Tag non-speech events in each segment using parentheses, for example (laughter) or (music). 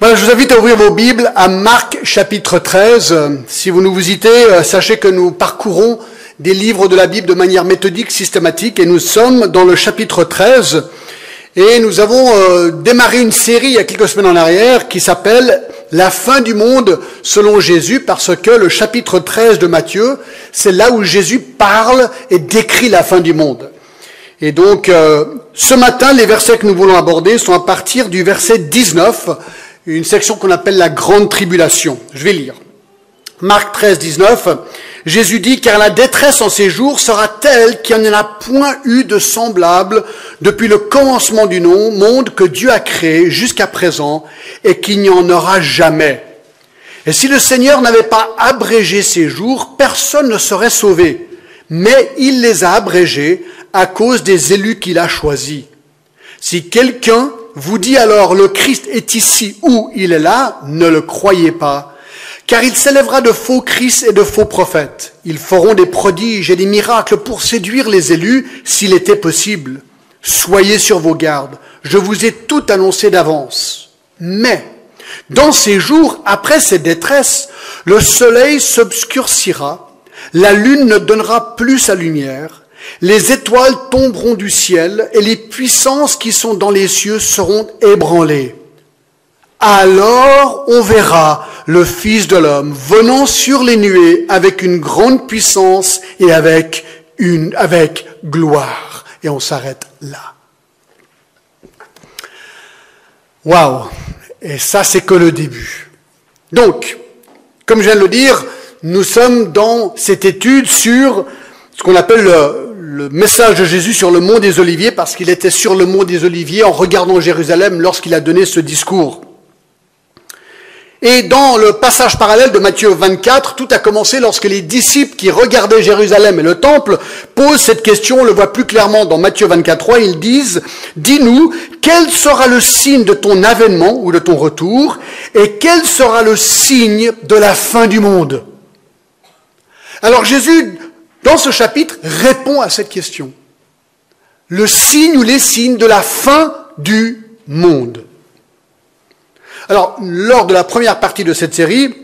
Voilà, je vous invite à ouvrir vos Bibles à Marc chapitre 13. Si vous nous visitez, euh, sachez que nous parcourons des livres de la Bible de manière méthodique, systématique, et nous sommes dans le chapitre 13. Et nous avons euh, démarré une série il y a quelques semaines en arrière qui s'appelle La fin du monde selon Jésus, parce que le chapitre 13 de Matthieu, c'est là où Jésus parle et décrit la fin du monde. Et donc, euh, ce matin, les versets que nous voulons aborder sont à partir du verset 19 une section qu'on appelle la grande tribulation. Je vais lire. Marc 13, 19. Jésus dit, car la détresse en ces jours sera telle qu'il n'y en a point eu de semblable depuis le commencement du monde que Dieu a créé jusqu'à présent et qu'il n'y en aura jamais. Et si le Seigneur n'avait pas abrégé ces jours, personne ne serait sauvé. Mais il les a abrégés à cause des élus qu'il a choisis. Si quelqu'un vous dit alors le Christ est ici ou il est là, ne le croyez pas, car il s'élèvera de faux Christ et de faux prophètes. Ils feront des prodiges et des miracles pour séduire les élus s'il était possible. Soyez sur vos gardes, je vous ai tout annoncé d'avance. Mais, dans ces jours, après ces détresses, le soleil s'obscurcira, la lune ne donnera plus sa lumière, les étoiles tomberont du ciel et les puissances qui sont dans les cieux seront ébranlées. Alors on verra le Fils de l'homme venant sur les nuées avec une grande puissance et avec une, avec gloire. Et on s'arrête là. Waouh! Et ça, c'est que le début. Donc, comme je viens de le dire, nous sommes dans cette étude sur ce qu'on appelle le, le message de Jésus sur le mont des Oliviers parce qu'il était sur le mont des Oliviers en regardant Jérusalem lorsqu'il a donné ce discours. Et dans le passage parallèle de Matthieu 24, tout a commencé lorsque les disciples qui regardaient Jérusalem et le temple posent cette question, on le voit plus clairement dans Matthieu 24, ils disent, dis-nous, quel sera le signe de ton avènement ou de ton retour, et quel sera le signe de la fin du monde? Alors Jésus dans ce chapitre, répond à cette question. Le signe ou les signes de la fin du monde. Alors, lors de la première partie de cette série,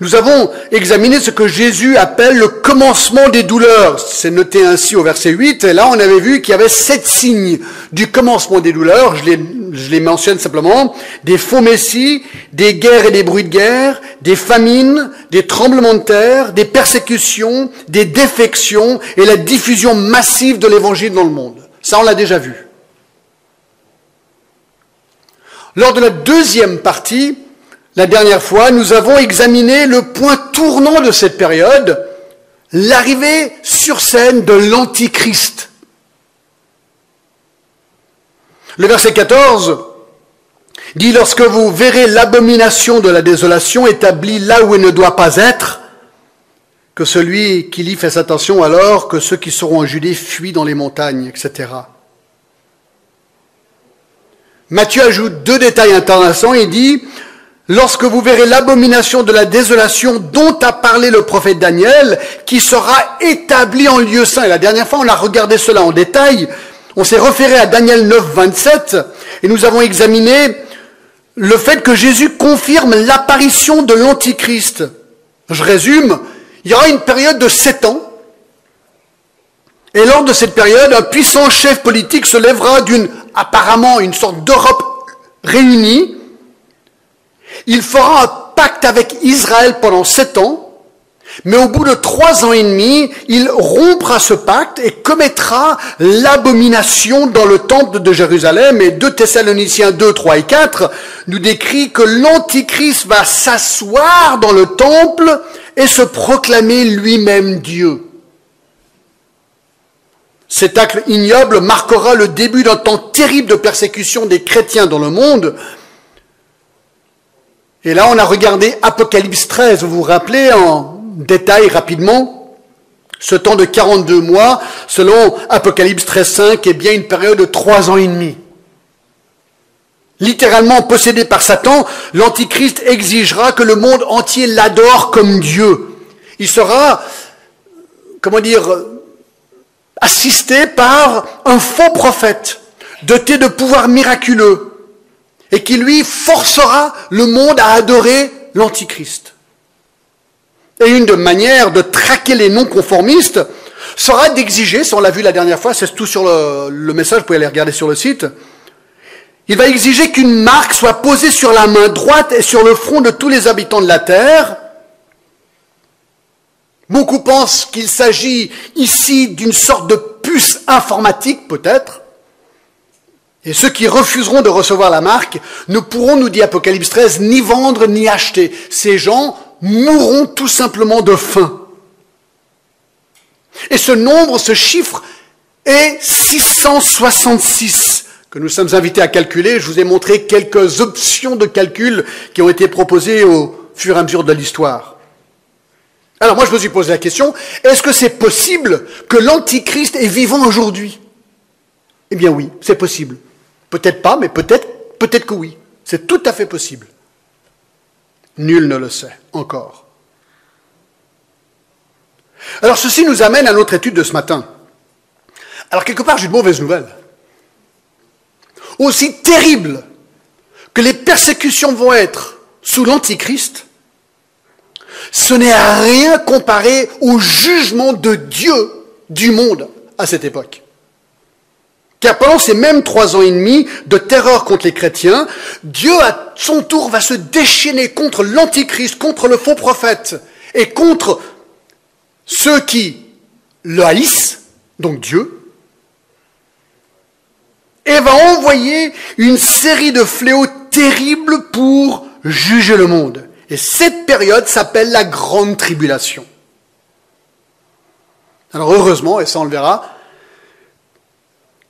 nous avons examiné ce que Jésus appelle le commencement des douleurs. C'est noté ainsi au verset 8. Et là, on avait vu qu'il y avait sept signes du commencement des douleurs. Je les, je les mentionne simplement. Des faux messies, des guerres et des bruits de guerre, des famines, des tremblements de terre, des persécutions, des défections et la diffusion massive de l'évangile dans le monde. Ça, on l'a déjà vu. Lors de la deuxième partie, la dernière fois, nous avons examiné le point tournant de cette période, l'arrivée sur scène de l'Antichrist. Le verset 14 dit, lorsque vous verrez l'abomination de la désolation établie là où elle ne doit pas être, que celui qui lit fasse attention alors, que ceux qui seront en Judée fuient dans les montagnes, etc. Matthieu ajoute deux détails intéressants. Il dit, lorsque vous verrez l'abomination de la désolation dont a parlé le prophète Daniel, qui sera établi en lieu saint. Et la dernière fois, on a regardé cela en détail. On s'est référé à Daniel 9, 27, et nous avons examiné le fait que Jésus confirme l'apparition de l'Antichrist. Je résume, il y aura une période de sept ans, et lors de cette période, un puissant chef politique se lèvera d'une, apparemment, une sorte d'Europe réunie, il fera un pacte avec Israël pendant sept ans, mais au bout de trois ans et demi, il rompra ce pacte et commettra l'abomination dans le temple de Jérusalem. Et 2 Thessaloniciens 2, 3 et 4 nous décrit que l'Antichrist va s'asseoir dans le temple et se proclamer lui-même Dieu. Cet acte ignoble marquera le début d'un temps terrible de persécution des chrétiens dans le monde, et là, on a regardé Apocalypse 13, vous vous rappelez en détail rapidement ce temps de 42 mois, selon Apocalypse 13.5, est bien une période de trois ans et demi. Littéralement possédé par Satan, l'Antichrist exigera que le monde entier l'adore comme Dieu. Il sera, comment dire, assisté par un faux prophète, doté de pouvoirs miraculeux, et qui lui forcera le monde à adorer l'Antichrist. Et une de manières de traquer les non-conformistes sera d'exiger, ça on l'a vu la dernière fois, c'est tout sur le, le, message, vous pouvez aller regarder sur le site, il va exiger qu'une marque soit posée sur la main droite et sur le front de tous les habitants de la Terre. Beaucoup pensent qu'il s'agit ici d'une sorte de puce informatique, peut-être. Et ceux qui refuseront de recevoir la marque ne pourront, nous dit Apocalypse 13, ni vendre ni acheter. Ces gens mourront tout simplement de faim. Et ce nombre, ce chiffre est 666 que nous sommes invités à calculer. Je vous ai montré quelques options de calcul qui ont été proposées au fur et à mesure de l'histoire. Alors moi je me suis posé la question, est-ce que c'est possible que l'Antichrist est vivant aujourd'hui? Eh bien oui, c'est possible. Peut-être pas, mais peut-être, peut-être que oui. C'est tout à fait possible. Nul ne le sait encore. Alors ceci nous amène à notre étude de ce matin. Alors quelque part, j'ai une mauvaise nouvelle. Aussi terrible que les persécutions vont être sous l'Antichrist, ce n'est à rien comparé au jugement de Dieu du monde à cette époque. Car pendant ces mêmes trois ans et demi de terreur contre les chrétiens, Dieu à son tour va se déchaîner contre l'antichrist, contre le faux prophète et contre ceux qui le haïssent, donc Dieu, et va envoyer une série de fléaux terribles pour juger le monde. Et cette période s'appelle la grande tribulation. Alors heureusement, et ça on le verra,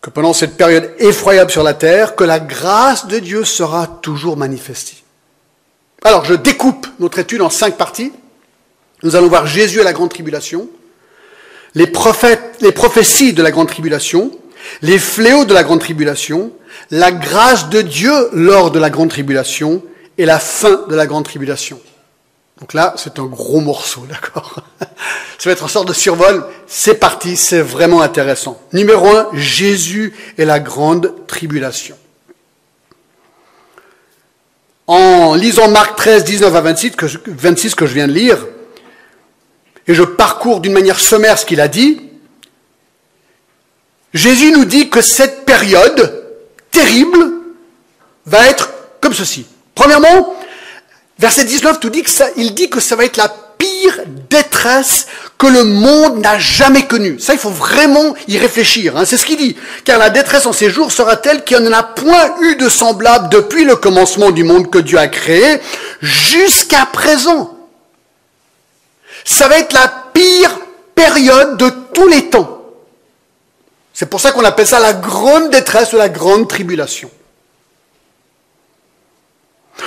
que pendant cette période effroyable sur la terre, que la grâce de Dieu sera toujours manifestée. Alors, je découpe notre étude en cinq parties. Nous allons voir Jésus à la grande tribulation, les, prophètes, les prophéties de la grande tribulation, les fléaux de la grande tribulation, la grâce de Dieu lors de la grande tribulation et la fin de la grande tribulation. Donc là, c'est un gros morceau, (laughs) d'accord Ça va être une sorte de survol. C'est parti, c'est vraiment intéressant. Numéro un, Jésus et la grande tribulation. En lisant Marc 13, 19 à 26 que, je, 26 que je viens de lire, et je parcours d'une manière sommaire ce qu'il a dit, Jésus nous dit que cette période terrible va être comme ceci. Premièrement, Verset 19 tout dit que ça, il dit que ça va être la pire détresse que le monde n'a jamais connue. Ça, il faut vraiment y réfléchir. Hein. C'est ce qu'il dit. Car la détresse en ces jours sera telle qu'il n'y en a point eu de semblable depuis le commencement du monde que Dieu a créé jusqu'à présent. Ça va être la pire période de tous les temps. C'est pour ça qu'on appelle ça la grande détresse ou la grande tribulation.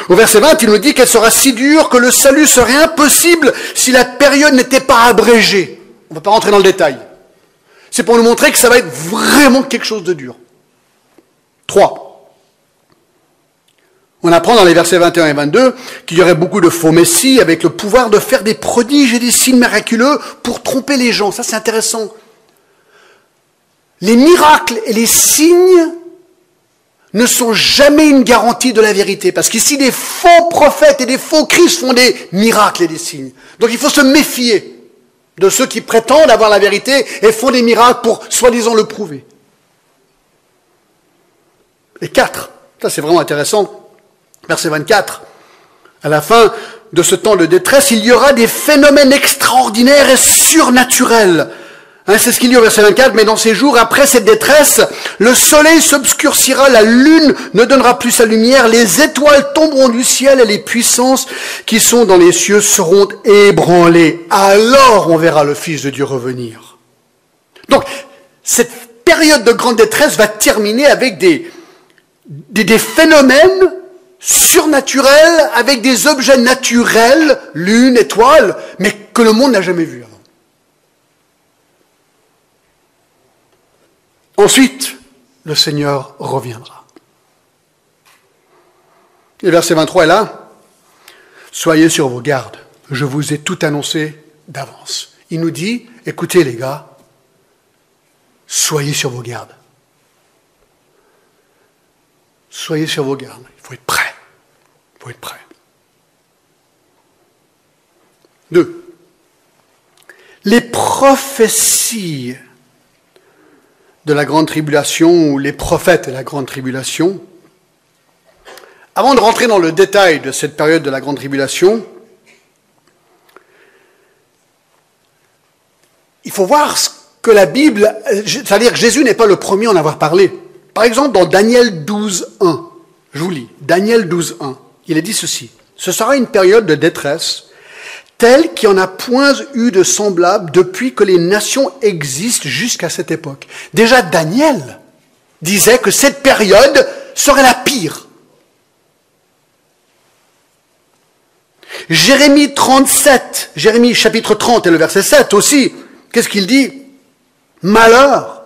Au verset 20, il nous dit qu'elle sera si dure que le salut serait impossible si la période n'était pas abrégée. On ne va pas rentrer dans le détail. C'est pour nous montrer que ça va être vraiment quelque chose de dur. 3. On apprend dans les versets 21 et 22 qu'il y aurait beaucoup de faux messies avec le pouvoir de faire des prodiges et des signes miraculeux pour tromper les gens. Ça, c'est intéressant. Les miracles et les signes ne sont jamais une garantie de la vérité. Parce qu'ici, des faux prophètes et des faux Christ font des miracles et des signes. Donc il faut se méfier de ceux qui prétendent avoir la vérité et font des miracles pour soi-disant le prouver. Et quatre, ça c'est vraiment intéressant, verset 24, à la fin de ce temps de détresse, il y aura des phénomènes extraordinaires et surnaturels Hein, c'est ce qu'il dit au verset 24, mais dans ces jours, après cette détresse, le soleil s'obscurcira, la lune ne donnera plus sa lumière, les étoiles tomberont du ciel et les puissances qui sont dans les cieux seront ébranlées. Alors on verra le Fils de Dieu revenir. Donc, cette période de grande détresse va terminer avec des, des, des phénomènes surnaturels, avec des objets naturels, lune, étoile, mais que le monde n'a jamais vus. Ensuite, le Seigneur reviendra. Et verset 23 est là. Soyez sur vos gardes. Je vous ai tout annoncé d'avance. Il nous dit, écoutez les gars, soyez sur vos gardes. Soyez sur vos gardes. Il faut être prêt. Il faut être prêt. Deux. Les prophéties de la grande tribulation ou les prophètes de la grande tribulation. Avant de rentrer dans le détail de cette période de la grande tribulation, il faut voir ce que la Bible, c'est-à-dire que Jésus n'est pas le premier à en avoir parlé. Par exemple, dans Daniel 12, 1, je vous lis, Daniel 12, 1, il est dit ceci. Ce sera une période de détresse telle qu'il n'y en a point eu de semblable depuis que les nations existent jusqu'à cette époque. Déjà Daniel disait que cette période serait la pire. Jérémie 37, Jérémie chapitre 30 et le verset 7 aussi, qu'est-ce qu'il dit? Malheur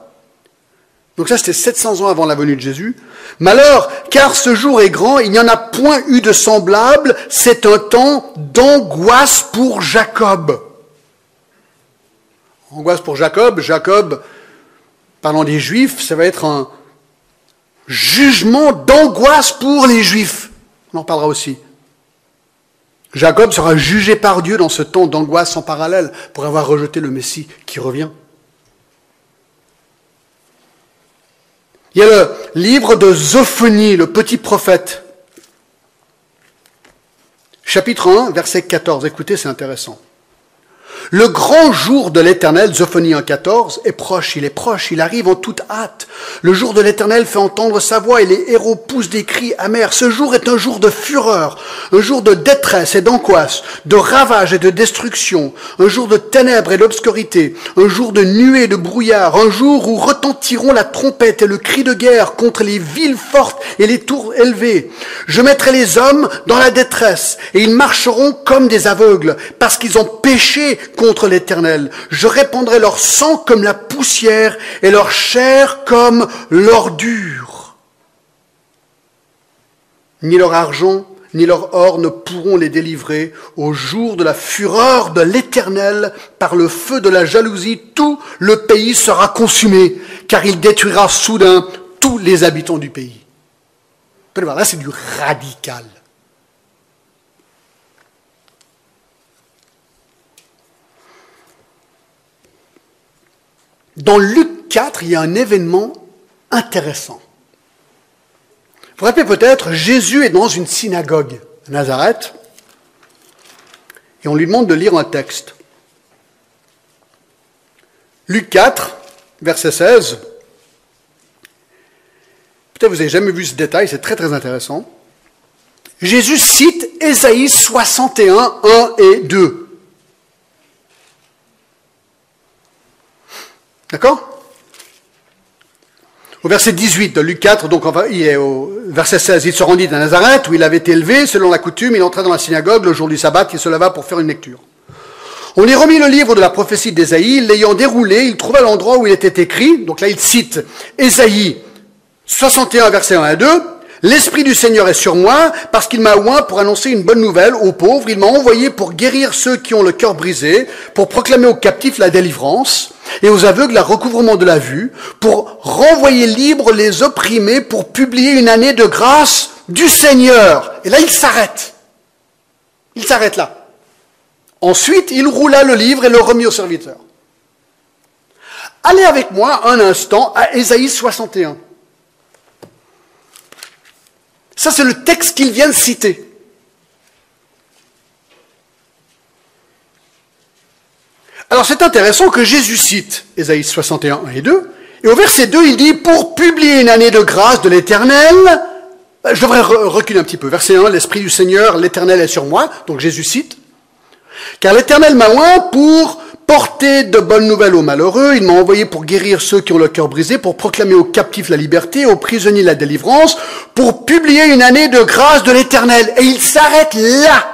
donc ça, c'était 700 ans avant la venue de Jésus. Malheur, car ce jour est grand, il n'y en a point eu de semblable, c'est un temps d'angoisse pour Jacob. Angoisse pour Jacob, Jacob, parlant des Juifs, ça va être un jugement d'angoisse pour les Juifs. On en parlera aussi. Jacob sera jugé par Dieu dans ce temps d'angoisse en parallèle pour avoir rejeté le Messie qui revient. Il y a le livre de Zophonie, le petit prophète. Chapitre 1, verset 14. Écoutez, c'est intéressant. Le grand jour de l'Éternel, Zophonie 1.14, est proche, il est proche, il arrive en toute hâte. Le jour de l'Éternel fait entendre sa voix et les héros poussent des cris amers. Ce jour est un jour de fureur, un jour de détresse et d'angoisse, de ravage et de destruction, un jour de ténèbres et d'obscurité, un jour de nuée et de brouillard, un jour où retentiront la trompette et le cri de guerre contre les villes fortes et les tours élevées. Je mettrai les hommes dans la détresse et ils marcheront comme des aveugles parce qu'ils ont péché contre l'Éternel. Je répandrai leur sang comme la poussière et leur chair comme l'ordure. Ni leur argent, ni leur or ne pourront les délivrer au jour de la fureur de l'Éternel par le feu de la jalousie. Tout le pays sera consumé, car il détruira soudain tous les habitants du pays. Là, c'est du radical. Dans Luc 4, il y a un événement intéressant. Vous vous rappelez peut-être, Jésus est dans une synagogue à Nazareth et on lui demande de lire un texte. Luc 4, verset 16. Peut-être vous n'avez jamais vu ce détail, c'est très très intéressant. Jésus cite Ésaïe 61, 1 et 2. D'accord Au verset 18 de Luc 4, donc au verset 16, il se rendit à Nazareth où il avait été élevé, selon la coutume, il entra dans la synagogue le jour du sabbat, il se leva pour faire une lecture. On lui remit le livre de la prophétie d'Ésaïe, l'ayant déroulé, il trouva l'endroit où il était écrit, donc là il cite Ésaïe 61, verset 1 à 2, L'Esprit du Seigneur est sur moi parce qu'il m'a oint pour annoncer une bonne nouvelle aux pauvres. Il m'a envoyé pour guérir ceux qui ont le cœur brisé, pour proclamer aux captifs la délivrance et aux aveugles le recouvrement de la vue, pour renvoyer libres les opprimés, pour publier une année de grâce du Seigneur. Et là, il s'arrête. Il s'arrête là. Ensuite, il roula le livre et le remit au serviteur. Allez avec moi un instant à Ésaïe 61. Ça, c'est le texte qu'il vient de citer. Alors c'est intéressant que Jésus cite Ésaïe 61, 1 et 2, et au verset 2, il dit, pour publier une année de grâce de l'Éternel, je devrais reculer un petit peu. Verset 1, l'Esprit du Seigneur, l'Éternel est sur moi, donc Jésus cite, car l'Éternel m'a oint pour porter de bonnes nouvelles aux malheureux, il m'a envoyé pour guérir ceux qui ont le cœur brisé, pour proclamer aux captifs la liberté, aux prisonniers la délivrance, pour publier une année de grâce de l'Éternel. Et il s'arrête là.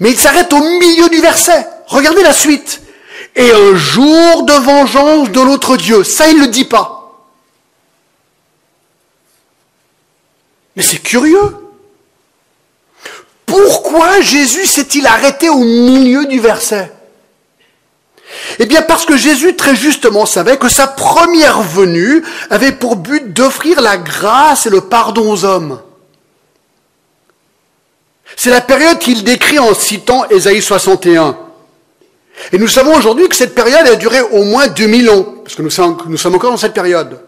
Mais il s'arrête au milieu du verset. Regardez la suite. Et un jour de vengeance de l'autre Dieu. Ça, il ne le dit pas. Mais c'est curieux. Pourquoi Jésus s'est-il arrêté au milieu du verset? Eh bien parce que Jésus très justement savait que sa première venue avait pour but d'offrir la grâce et le pardon aux hommes. C'est la période qu'il décrit en citant Ésaïe 61. Et nous savons aujourd'hui que cette période a duré au moins 2000 ans, parce que nous sommes, encore dans cette période.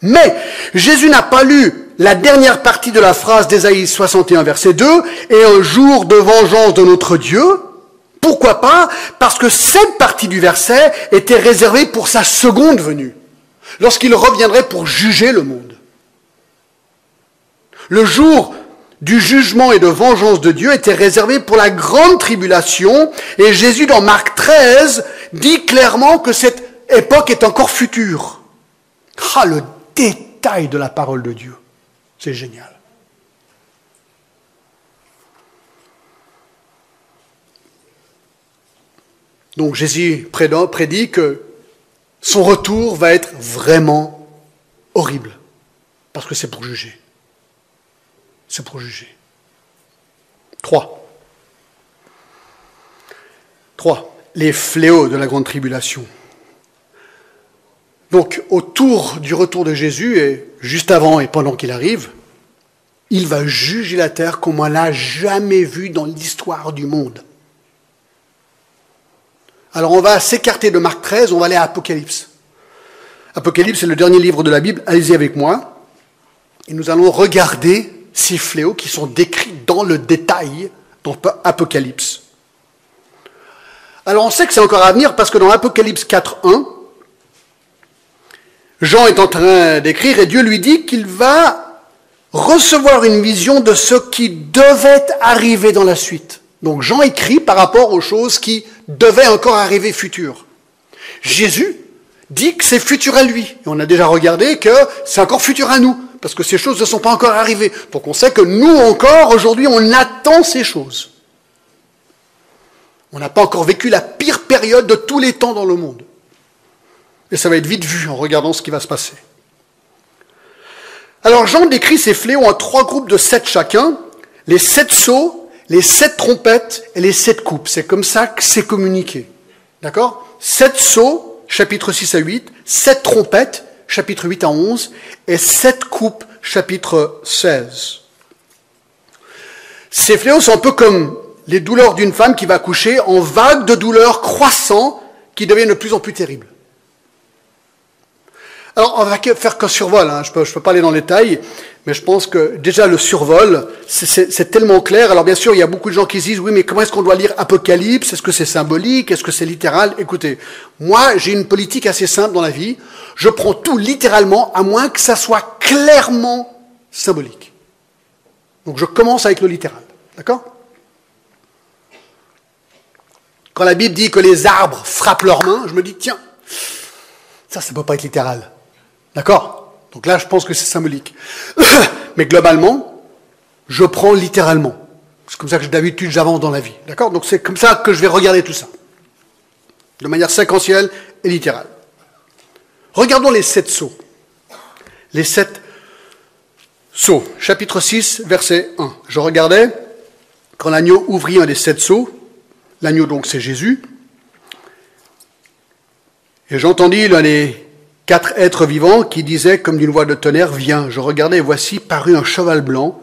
Mais Jésus n'a pas lu la dernière partie de la phrase d'Ésaïe 61, verset 2, et un jour de vengeance de notre Dieu. Pourquoi pas? Parce que cette partie du verset était réservée pour sa seconde venue, lorsqu'il reviendrait pour juger le monde. Le jour du jugement et de vengeance de Dieu était réservé pour la grande tribulation, et Jésus dans Marc 13 dit clairement que cette époque est encore future. Ah, le détail de la parole de Dieu. C'est génial. Donc Jésus prédit que son retour va être vraiment horrible, parce que c'est pour juger. C'est pour juger. Trois. Trois. Les fléaux de la grande tribulation. Donc, autour du retour de Jésus, et juste avant et pendant qu'il arrive, il va juger la terre comme on l'a jamais vu dans l'histoire du monde. Alors, on va s'écarter de Marc 13, on va aller à Apocalypse. Apocalypse, c'est le dernier livre de la Bible. Allez-y avec moi. Et nous allons regarder ces fléaux qui sont décrits dans le détail dans Apocalypse. Alors, on sait que c'est encore à venir parce que dans Apocalypse 4.1, Jean est en train d'écrire et Dieu lui dit qu'il va recevoir une vision de ce qui devait arriver dans la suite. Donc Jean écrit par rapport aux choses qui devaient encore arriver futures. Jésus dit que c'est futur à lui. Et on a déjà regardé que c'est encore futur à nous, parce que ces choses ne sont pas encore arrivées. Donc on sait que nous encore, aujourd'hui, on attend ces choses. On n'a pas encore vécu la pire période de tous les temps dans le monde. Et ça va être vite vu en regardant ce qui va se passer. Alors Jean décrit ces fléaux en trois groupes de sept chacun, les sept sceaux, les sept trompettes et les sept coupes. C'est comme ça que c'est communiqué. D'accord? Sept sceaux, chapitre 6 à 8, sept trompettes, chapitre 8 à 11, et sept coupes, chapitre 16. Ces fléaux sont un peu comme les douleurs d'une femme qui va accoucher en vagues de douleurs croissantes qui deviennent de plus en plus terribles. Alors, on va faire qu'un survol, hein. je ne peux, je peux pas aller dans les détails, mais je pense que déjà le survol, c'est tellement clair. Alors bien sûr, il y a beaucoup de gens qui disent, oui, mais comment est-ce qu'on doit lire Apocalypse? Est-ce que c'est symbolique? Est-ce que c'est littéral? Écoutez, moi, j'ai une politique assez simple dans la vie. Je prends tout littéralement, à moins que ça soit clairement symbolique. Donc je commence avec le littéral. D'accord? Quand la Bible dit que les arbres frappent leurs mains, je me dis, tiens, ça, ça ne peut pas être littéral. D'accord? Donc là, je pense que c'est symbolique. (coughs) Mais globalement, je prends littéralement. C'est comme ça que d'habitude j'avance dans la vie. D'accord? Donc c'est comme ça que je vais regarder tout ça. De manière séquentielle et littérale. Regardons les sept sceaux. Les sept sceaux. Chapitre 6, verset 1. Je regardais quand l'agneau ouvrit un des sept sceaux. L'agneau donc c'est Jésus. Et j'entendis l'un des quatre êtres vivants qui disaient comme d'une voix de tonnerre, Viens. Je regardais voici parut un cheval blanc.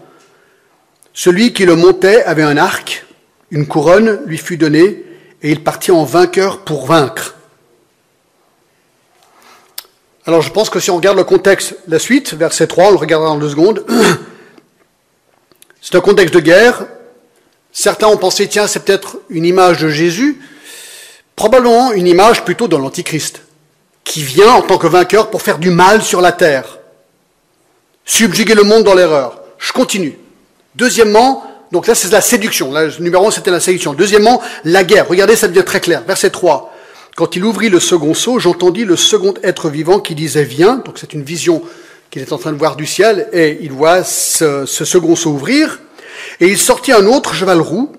Celui qui le montait avait un arc, une couronne lui fut donnée, et il partit en vainqueur pour vaincre. Alors je pense que si on regarde le contexte, la suite, verset 3, on le regardera dans deux secondes, c'est un contexte de guerre. Certains ont pensé, tiens, c'est peut-être une image de Jésus, probablement une image plutôt de l'Antichrist qui vient en tant que vainqueur pour faire du mal sur la terre, subjuguer le monde dans l'erreur. Je continue. Deuxièmement, donc là c'est la séduction. Là, numéro 1 c'était la séduction. Deuxièmement, la guerre. Regardez, ça devient très clair. Verset 3. Quand il ouvrit le second seau, j'entendis le second être vivant qui disait Viens. Donc c'est une vision qu'il est en train de voir du ciel et il voit ce, ce second seau ouvrir. Et il sortit un autre cheval roux,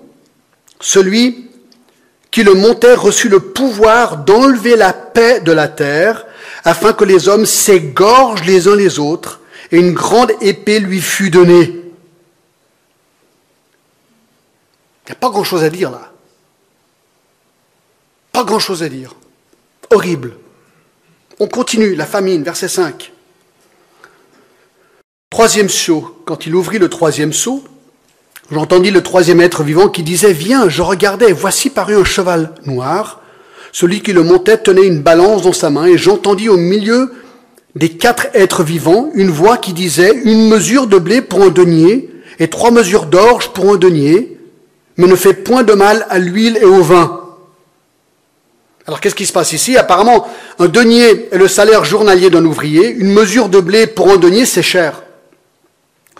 celui qui le montait reçut le pouvoir d'enlever la paix de la terre, afin que les hommes s'égorgent les uns les autres, et une grande épée lui fut donnée. Il n'y a pas grand-chose à dire là. Pas grand-chose à dire. Horrible. On continue, la famine, verset 5. Troisième saut. Quand il ouvrit le troisième saut, j'entendis le troisième être vivant qui disait, Viens, je regardais, voici paru un cheval noir. Celui qui le montait tenait une balance dans sa main, et j'entendis au milieu des quatre êtres vivants une voix qui disait, Une mesure de blé pour un denier, et trois mesures d'orge pour un denier, mais ne fait point de mal à l'huile et au vin. Alors qu'est-ce qui se passe ici? Apparemment, un denier est le salaire journalier d'un ouvrier, une mesure de blé pour un denier, c'est cher.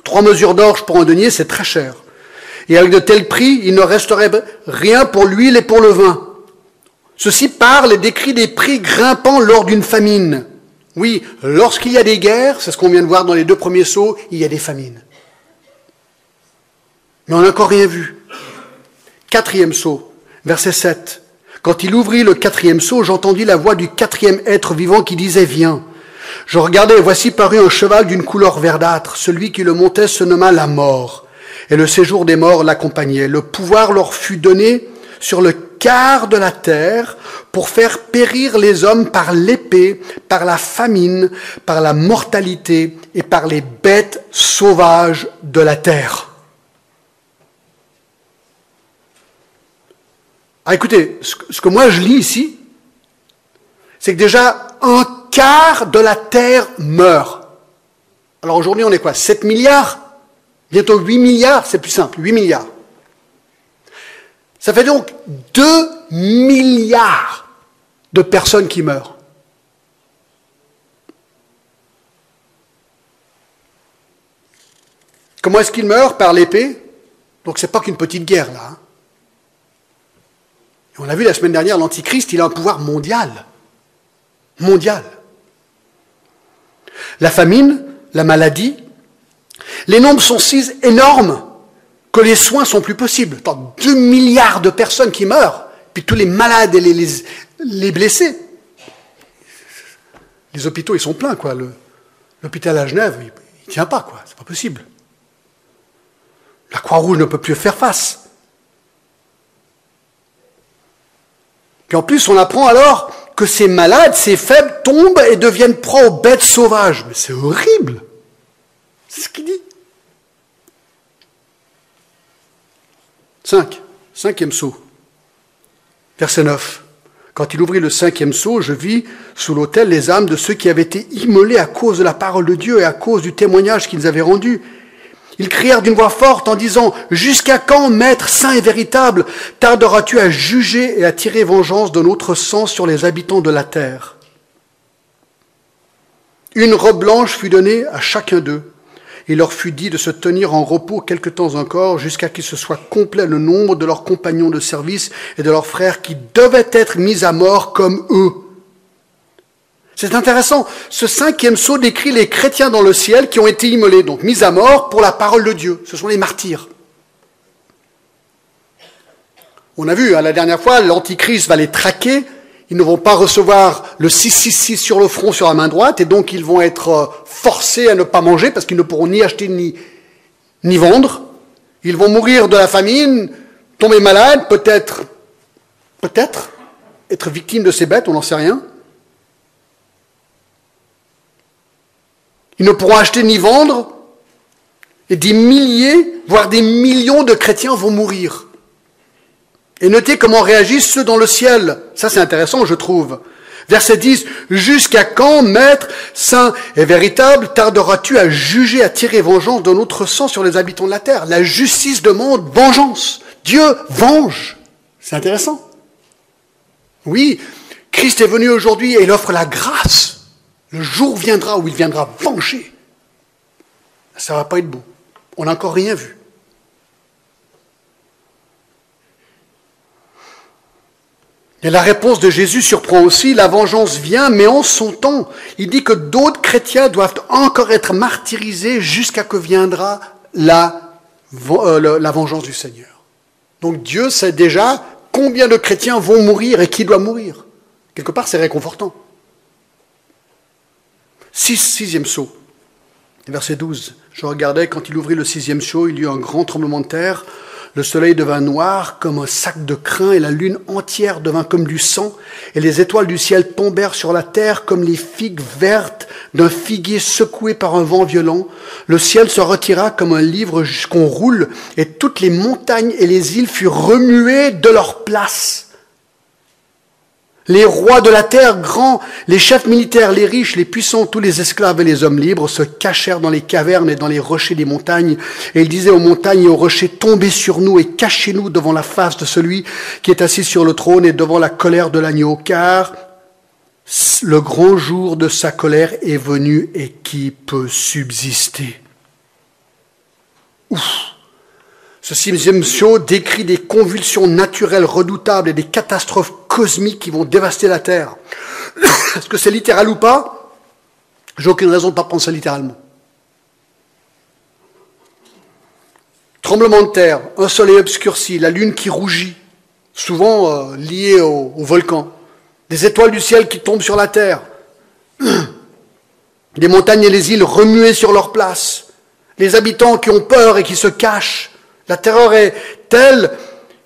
Trois mesures d'orge pour un denier, c'est très cher. Et avec de tels prix, il ne resterait rien pour l'huile et pour le vin. Ceci parle et décrit des prix grimpants lors d'une famine. Oui, lorsqu'il y a des guerres, c'est ce qu'on vient de voir dans les deux premiers sauts, il y a des famines. Mais on n'a encore rien vu. Quatrième saut, verset 7. Quand il ouvrit le quatrième seau, j'entendis la voix du quatrième être vivant qui disait Viens. Je regardais, et voici paru un cheval d'une couleur verdâtre. Celui qui le montait se nomma la mort. Et le séjour des morts l'accompagnait. Le pouvoir leur fut donné sur le quart de la terre pour faire périr les hommes par l'épée, par la famine, par la mortalité et par les bêtes sauvages de la terre. Ah, écoutez, ce que moi je lis ici, c'est que déjà un quart de la Terre meurt. Alors aujourd'hui, on est quoi? 7 milliards? Bientôt 8 milliards, c'est plus simple, 8 milliards. Ça fait donc 2 milliards de personnes qui meurent. Comment est-ce qu'ils meurent? Par l'épée. Donc c'est pas qu'une petite guerre là. Hein. On a vu la semaine dernière, l'Antichrist, il a un pouvoir mondial. Mondial. La famine, la maladie, les nombres sont si énormes que les soins sont plus possibles. Tant 2 milliards de personnes qui meurent, puis tous les malades et les, les, blessés. Les hôpitaux, ils sont pleins, quoi. L'hôpital à Genève, il ne tient pas, quoi. C'est pas possible. La Croix-Rouge ne peut plus faire face. Puis en plus, on apprend alors que ces malades, ces faibles tombent et deviennent proies aux bêtes sauvages. Mais c'est horrible. C'est ce qu'il dit. 5. Cinquième saut. Verset 9. Quand il ouvrit le cinquième saut, je vis sous l'autel les âmes de ceux qui avaient été immolés à cause de la parole de Dieu et à cause du témoignage qu'ils avaient rendu. Ils crièrent d'une voix forte en disant, Jusqu'à quand, Maître saint et véritable, tarderas-tu à juger et à tirer vengeance de notre sang sur les habitants de la terre? Une robe blanche fut donnée à chacun d'eux. Il leur fut dit de se tenir en repos quelque temps encore, jusqu'à qu'il se soit complet le nombre de leurs compagnons de service et de leurs frères qui devaient être mis à mort comme eux. C'est intéressant. Ce cinquième saut décrit les chrétiens dans le ciel qui ont été immolés, donc mis à mort pour la parole de Dieu. Ce sont les martyrs. On a vu hein, la dernière fois, l'Antichrist va les traquer. Ils ne vont pas recevoir le 666 sur le front, sur la main droite, et donc ils vont être euh, forcés à ne pas manger parce qu'ils ne pourront ni acheter ni, ni vendre. Ils vont mourir de la famine, tomber malades, peut-être, peut-être être victimes de ces bêtes, on n'en sait rien. Ils ne pourront acheter ni vendre, et des milliers, voire des millions de chrétiens vont mourir. Et notez comment réagissent ceux dans le ciel. Ça c'est intéressant, je trouve. Verset 10, Jusqu'à quand, Maître, saint et véritable, tarderas-tu à juger, à tirer vengeance de notre sang sur les habitants de la terre? La justice demande vengeance. Dieu venge. C'est intéressant. Oui, Christ est venu aujourd'hui et il offre la grâce. Le jour viendra où il viendra venger. Ça ne va pas être beau. On n'a encore rien vu. Et la réponse de Jésus surprend aussi, la vengeance vient, mais en son temps. Il dit que d'autres chrétiens doivent encore être martyrisés jusqu'à que viendra la, euh, vengeance du Seigneur. Donc Dieu sait déjà combien de chrétiens vont mourir et qui doit mourir. Quelque part, c'est réconfortant. Six, sixième saut. Verset 12. Je regardais, quand il ouvrit le sixième saut, il y eut un grand tremblement de terre. Le soleil devint noir comme un sac de crin, et la lune entière devint comme du sang, et les étoiles du ciel tombèrent sur la terre comme les figues vertes d'un figuier secoué par un vent violent. Le ciel se retira comme un livre qu'on roule, et toutes les montagnes et les îles furent remuées de leur place. Les rois de la terre, grands, les chefs militaires, les riches, les puissants, tous les esclaves et les hommes libres se cachèrent dans les cavernes et dans les rochers des montagnes. Et ils disaient aux montagnes et aux rochers, tombez sur nous et cachez-nous devant la face de celui qui est assis sur le trône et devant la colère de l'agneau, car le grand jour de sa colère est venu et qui peut subsister? Ouf. Ce sixième show décrit des convulsions naturelles redoutables et des catastrophes cosmiques qui vont dévaster la Terre. (coughs) Est-ce que c'est littéral ou pas? J'ai aucune raison de ne pas prendre ça littéralement. Tremblement de terre, un soleil obscurci, la lune qui rougit, souvent euh, lié au, au volcan, des étoiles du ciel qui tombent sur la terre, (coughs) des montagnes et les îles remuées sur leur place, les habitants qui ont peur et qui se cachent, la terreur est telle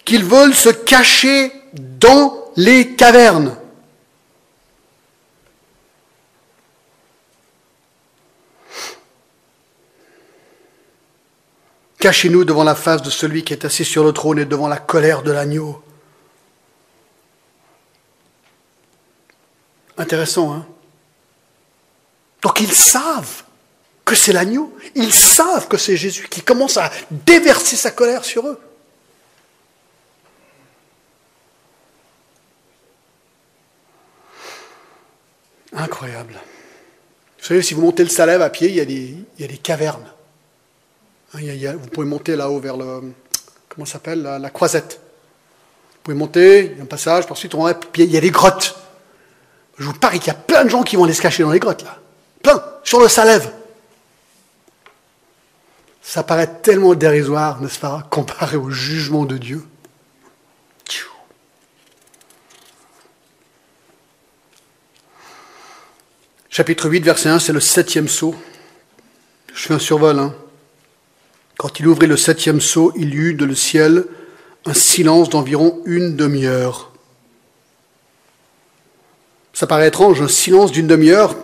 qu'ils veulent se cacher dans les cavernes. Cachez-nous devant la face de celui qui est assis sur le trône et devant la colère de l'agneau. Intéressant, hein? Donc ils savent que c'est l'agneau. Ils savent que c'est Jésus qui commence à déverser sa colère sur eux. Incroyable. Vous savez, si vous montez le Salève à pied, il y a des, cavernes. Vous pouvez monter là-haut vers le. Comment s'appelle la, croisette. Vous pouvez monter, il y a un passage, ensuite on va, puis il y a des grottes. Je vous parie qu'il y a plein de gens qui vont aller se cacher dans les grottes là. Plein, sur le Salève. Ça paraît tellement dérisoire, n'est-ce pas, comparé au jugement de Dieu. Chapitre 8, verset 1, c'est le septième saut. Je fais un survol. Hein. Quand il ouvrit le septième saut, il y eut de le ciel un silence d'environ une demi-heure. Ça paraît étrange, un silence d'une demi-heure,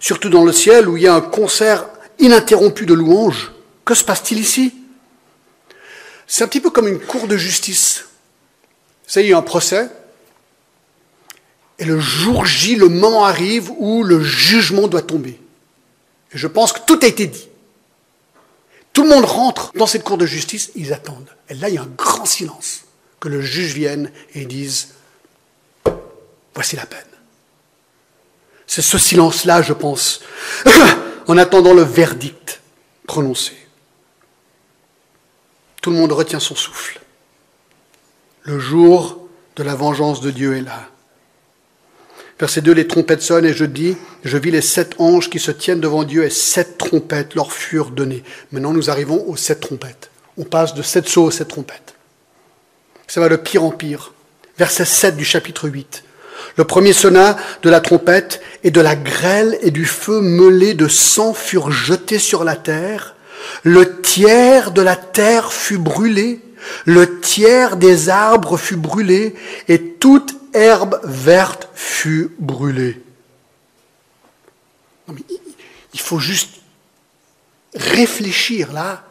surtout dans le ciel où il y a un concert ininterrompu de louanges. Que se passe-t-il ici? C'est un petit peu comme une cour de justice. Ça y est, un procès. Et le jour J, le moment arrive où le jugement doit tomber. Et je pense que tout a été dit. Tout le monde rentre dans cette cour de justice, ils attendent. Et là, il y a un grand silence. Que le juge vienne et dise, voici la peine. C'est ce silence-là, je pense, (laughs) en attendant le verdict prononcé. Tout le monde retient son souffle. Le jour de la vengeance de Dieu est là. Verset 2, les trompettes sonnent et je dis, je vis les sept anges qui se tiennent devant Dieu et sept trompettes leur furent données. Maintenant nous arrivons aux sept trompettes. On passe de sept sauts aux sept trompettes. Ça va de pire en pire. Verset 7 du chapitre 8. Le premier sonna de la trompette, et de la grêle et du feu mêlé de sang furent jetés sur la terre. Le tiers de la terre fut brûlé, le tiers des arbres fut brûlé, et toute herbe verte fut brûlée. il faut juste réfléchir là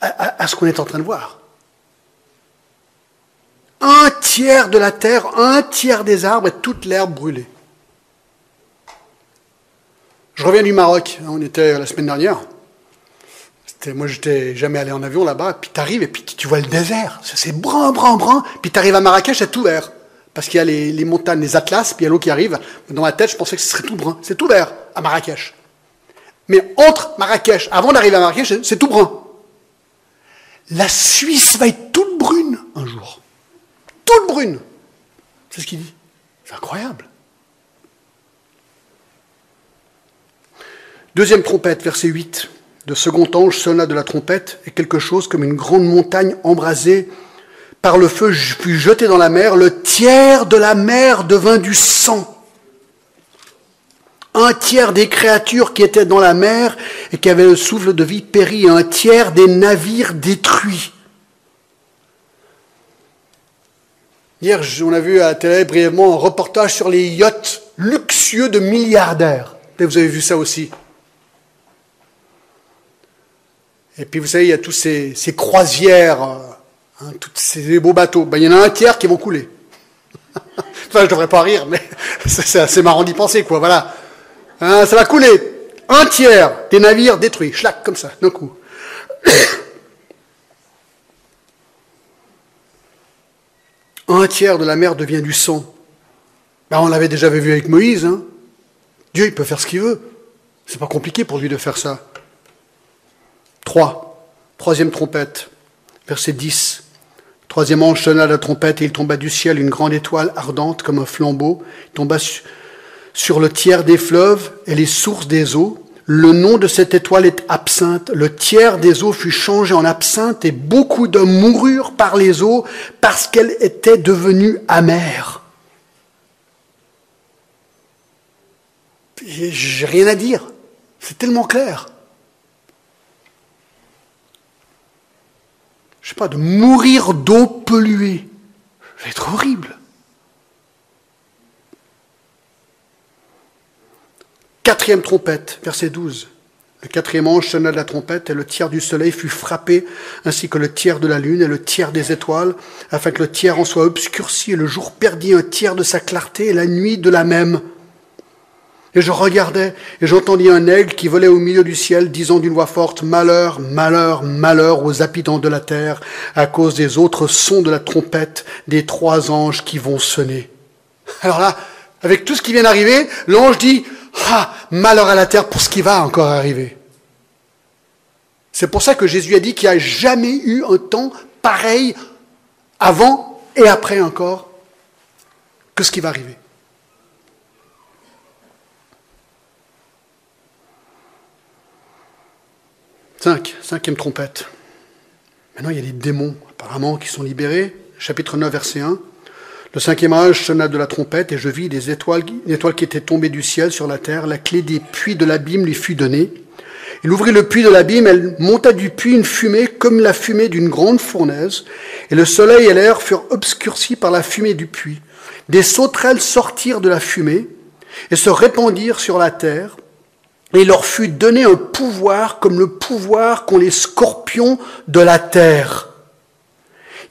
à ce qu'on est en train de voir tiers de la terre, un tiers des arbres et toute l'herbe brûlée. Je reviens du Maroc, on était la semaine dernière. Moi, j'étais jamais allé en avion là-bas, puis tu arrives et puis tu vois le désert. C'est brun, brun, brun. Puis tu arrives à Marrakech, c'est tout vert. Parce qu'il y a les, montagnes, les Atlas, puis il y a l'eau qui arrive. Dans ma tête, je pensais que ce serait tout brun. C'est tout vert à Marrakech. Mais entre Marrakech, avant d'arriver à Marrakech, c'est tout brun. La Suisse va être toute brune un jour toute brune. C'est ce qu'il dit. C'est incroyable. Deuxième trompette, verset 8. De second ange sonna de la trompette, et quelque chose comme une grande montagne embrasée par le feu fut jetée dans la mer. Le tiers de la mer devint du sang. Un tiers des créatures qui étaient dans la mer et qui avaient le souffle de vie périt, un tiers des navires détruits. Hier, on a vu à la télé brièvement un reportage sur les yachts luxueux de milliardaires. Vous avez vu ça aussi. Et puis vous savez, il y a tous ces, croisières, euh, hein, tous ces beaux bateaux. Ben, il y en a un tiers qui vont couler. (laughs) enfin, je devrais pas rire, mais (laughs) c'est assez marrant d'y penser, quoi. Voilà. Hein, ça va couler. Un tiers des navires détruits, schlac, comme ça, d'un coup. (coughs) un tiers de la mer devient du sang. Ben, on l'avait déjà vu avec Moïse. Hein. Dieu, il peut faire ce qu'il veut. C'est pas compliqué pour lui de faire ça. 3. Troisième trompette, verset 10. Troisième ange sonna la trompette et il tomba du ciel une grande étoile ardente comme un flambeau. Il tomba sur le tiers des fleuves et les sources des eaux. Le nom de cette étoile est absinthe. Le tiers des eaux fut changé en absinthe et beaucoup d'hommes moururent par les eaux parce qu'elle était devenue amère. J'ai rien à dire. C'est tellement clair. Je sais pas, de mourir d'eau polluée. Être horrible. Quatrième trompette, verset 12. Le quatrième ange sonna de la trompette et le tiers du soleil fut frappé, ainsi que le tiers de la lune et le tiers des étoiles, afin que le tiers en soit obscurci et le jour perdit un tiers de sa clarté et la nuit de la même. Et je regardais et j'entendis un aigle qui volait au milieu du ciel, disant d'une voix forte, Malheur, malheur, malheur aux habitants de la terre, à cause des autres sons de la trompette des trois anges qui vont sonner. Alors là, avec tout ce qui vient d'arriver, l'ange dit, ah, malheur à la terre pour ce qui va encore arriver. C'est pour ça que Jésus a dit qu'il n'y a jamais eu un temps pareil avant et après encore que ce qui va arriver. Cinq, cinquième trompette. Maintenant, il y a des démons, apparemment, qui sont libérés. Chapitre 9, verset 1. Le cinquième âge sonna de la trompette, et je vis des étoiles, qui étaient tombées du ciel sur la terre. La clé des puits de l'abîme lui fut donnée. Il ouvrit le puits de l'abîme, elle monta du puits une fumée comme la fumée d'une grande fournaise, et le soleil et l'air furent obscurcis par la fumée du puits. Des sauterelles sortirent de la fumée et se répandirent sur la terre, et leur fut donné un pouvoir comme le pouvoir qu'ont les scorpions de la terre.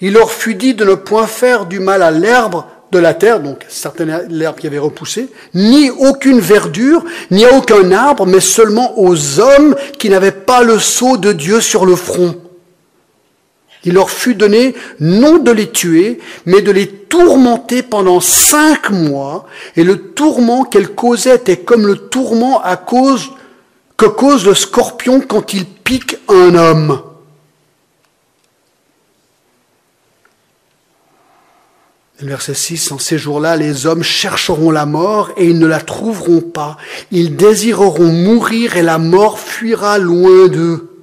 Il leur fut dit de ne point faire du mal à l'herbe de la terre, donc certaines l'herbe qui avait repoussé, ni aucune verdure, ni à aucun arbre, mais seulement aux hommes qui n'avaient pas le sceau de Dieu sur le front. Il leur fut donné non de les tuer, mais de les tourmenter pendant cinq mois, et le tourment qu'elles causaient était comme le tourment à cause que cause le scorpion quand il pique un homme. Verset 6, en ces jours-là, les hommes chercheront la mort et ils ne la trouveront pas. Ils désireront mourir et la mort fuira loin d'eux.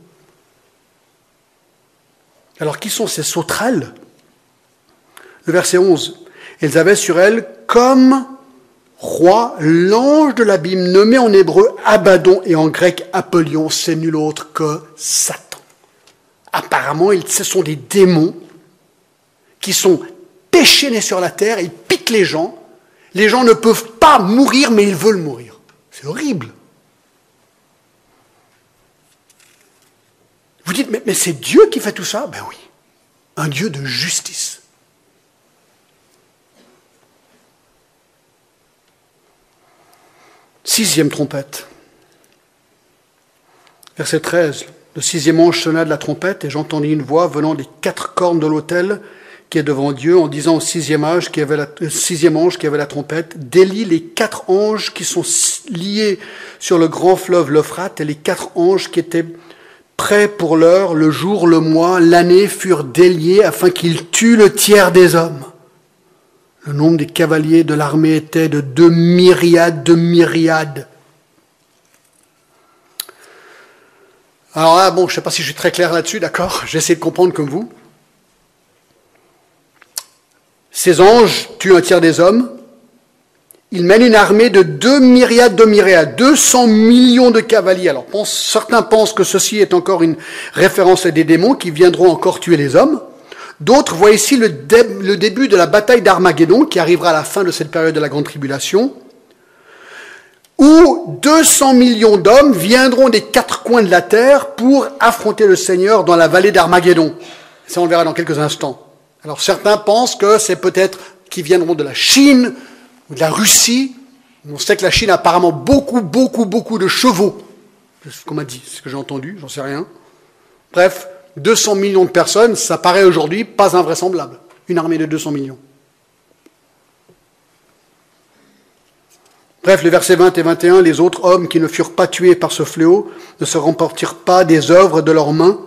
Alors qui sont ces sauterelles? Le verset 11, elles avaient sur elles comme roi l'ange de l'abîme, nommé en hébreu Abaddon et en grec Apollyon, c'est nul autre que Satan. Apparemment, ce sont des démons qui sont déchaînés sur la terre, ils piquent les gens. Les gens ne peuvent pas mourir, mais ils veulent mourir. C'est horrible. Vous dites, mais, mais c'est Dieu qui fait tout ça? Ben oui, un Dieu de justice. Sixième trompette. Verset 13. Le sixième ange sonna de la trompette et j'entendis une voix venant des quatre cornes de l'autel qui est devant Dieu en disant au sixième, qui avait la, sixième ange qui avait la trompette, délie les quatre anges qui sont liés sur le grand fleuve l'Euphrate et les quatre anges qui étaient prêts pour l'heure, le jour, le mois, l'année furent déliés afin qu'ils tuent le tiers des hommes. Le nombre des cavaliers de l'armée était de deux myriades de myriades. Alors là, bon, je ne sais pas si je suis très clair là-dessus, d'accord (laughs) J'essaie de comprendre comme vous. Ces anges tuent un tiers des hommes. Ils mènent une armée de deux myriades de myriades, 200 millions de cavaliers. Alors certains pensent que ceci est encore une référence à des démons qui viendront encore tuer les hommes. D'autres voient ici le, le début de la bataille d'Armageddon qui arrivera à la fin de cette période de la grande tribulation, où 200 millions d'hommes viendront des quatre coins de la terre pour affronter le Seigneur dans la vallée d'Armageddon. Ça, on le verra dans quelques instants. Alors certains pensent que c'est peut-être qu'ils viendront de la Chine ou de la Russie. On sait que la Chine a apparemment beaucoup, beaucoup, beaucoup de chevaux. C'est ce qu'on m'a dit, c'est ce que j'ai entendu, j'en sais rien. Bref, 200 millions de personnes, ça paraît aujourd'hui pas invraisemblable. Une armée de 200 millions. Bref, les versets 20 et 21, les autres hommes qui ne furent pas tués par ce fléau ne se remportirent pas des œuvres de leurs mains.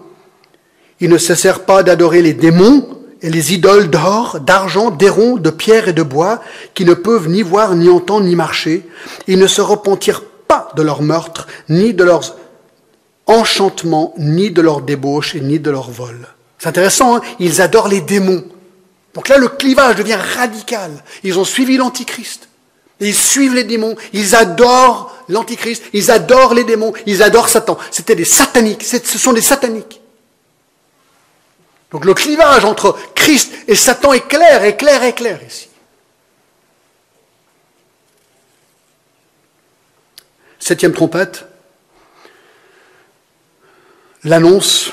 Ils ne cessèrent pas d'adorer les démons et les idoles d'or, d'argent, d'airain, de pierre et de bois, qui ne peuvent ni voir, ni entendre, ni marcher. Ils ne se repentirent pas de leur meurtre, ni de leurs enchantements, ni de leurs débauches, ni de leurs vols. C'est intéressant, hein ils adorent les démons. Donc là, le clivage devient radical. Ils ont suivi l'Antichrist. Ils suivent les démons, ils adorent l'Antichrist, ils adorent les démons, ils adorent Satan. C'était des sataniques, ce sont des sataniques. Donc le clivage entre Christ et Satan est clair, est clair, est clair ici. Septième trompette, l'annonce,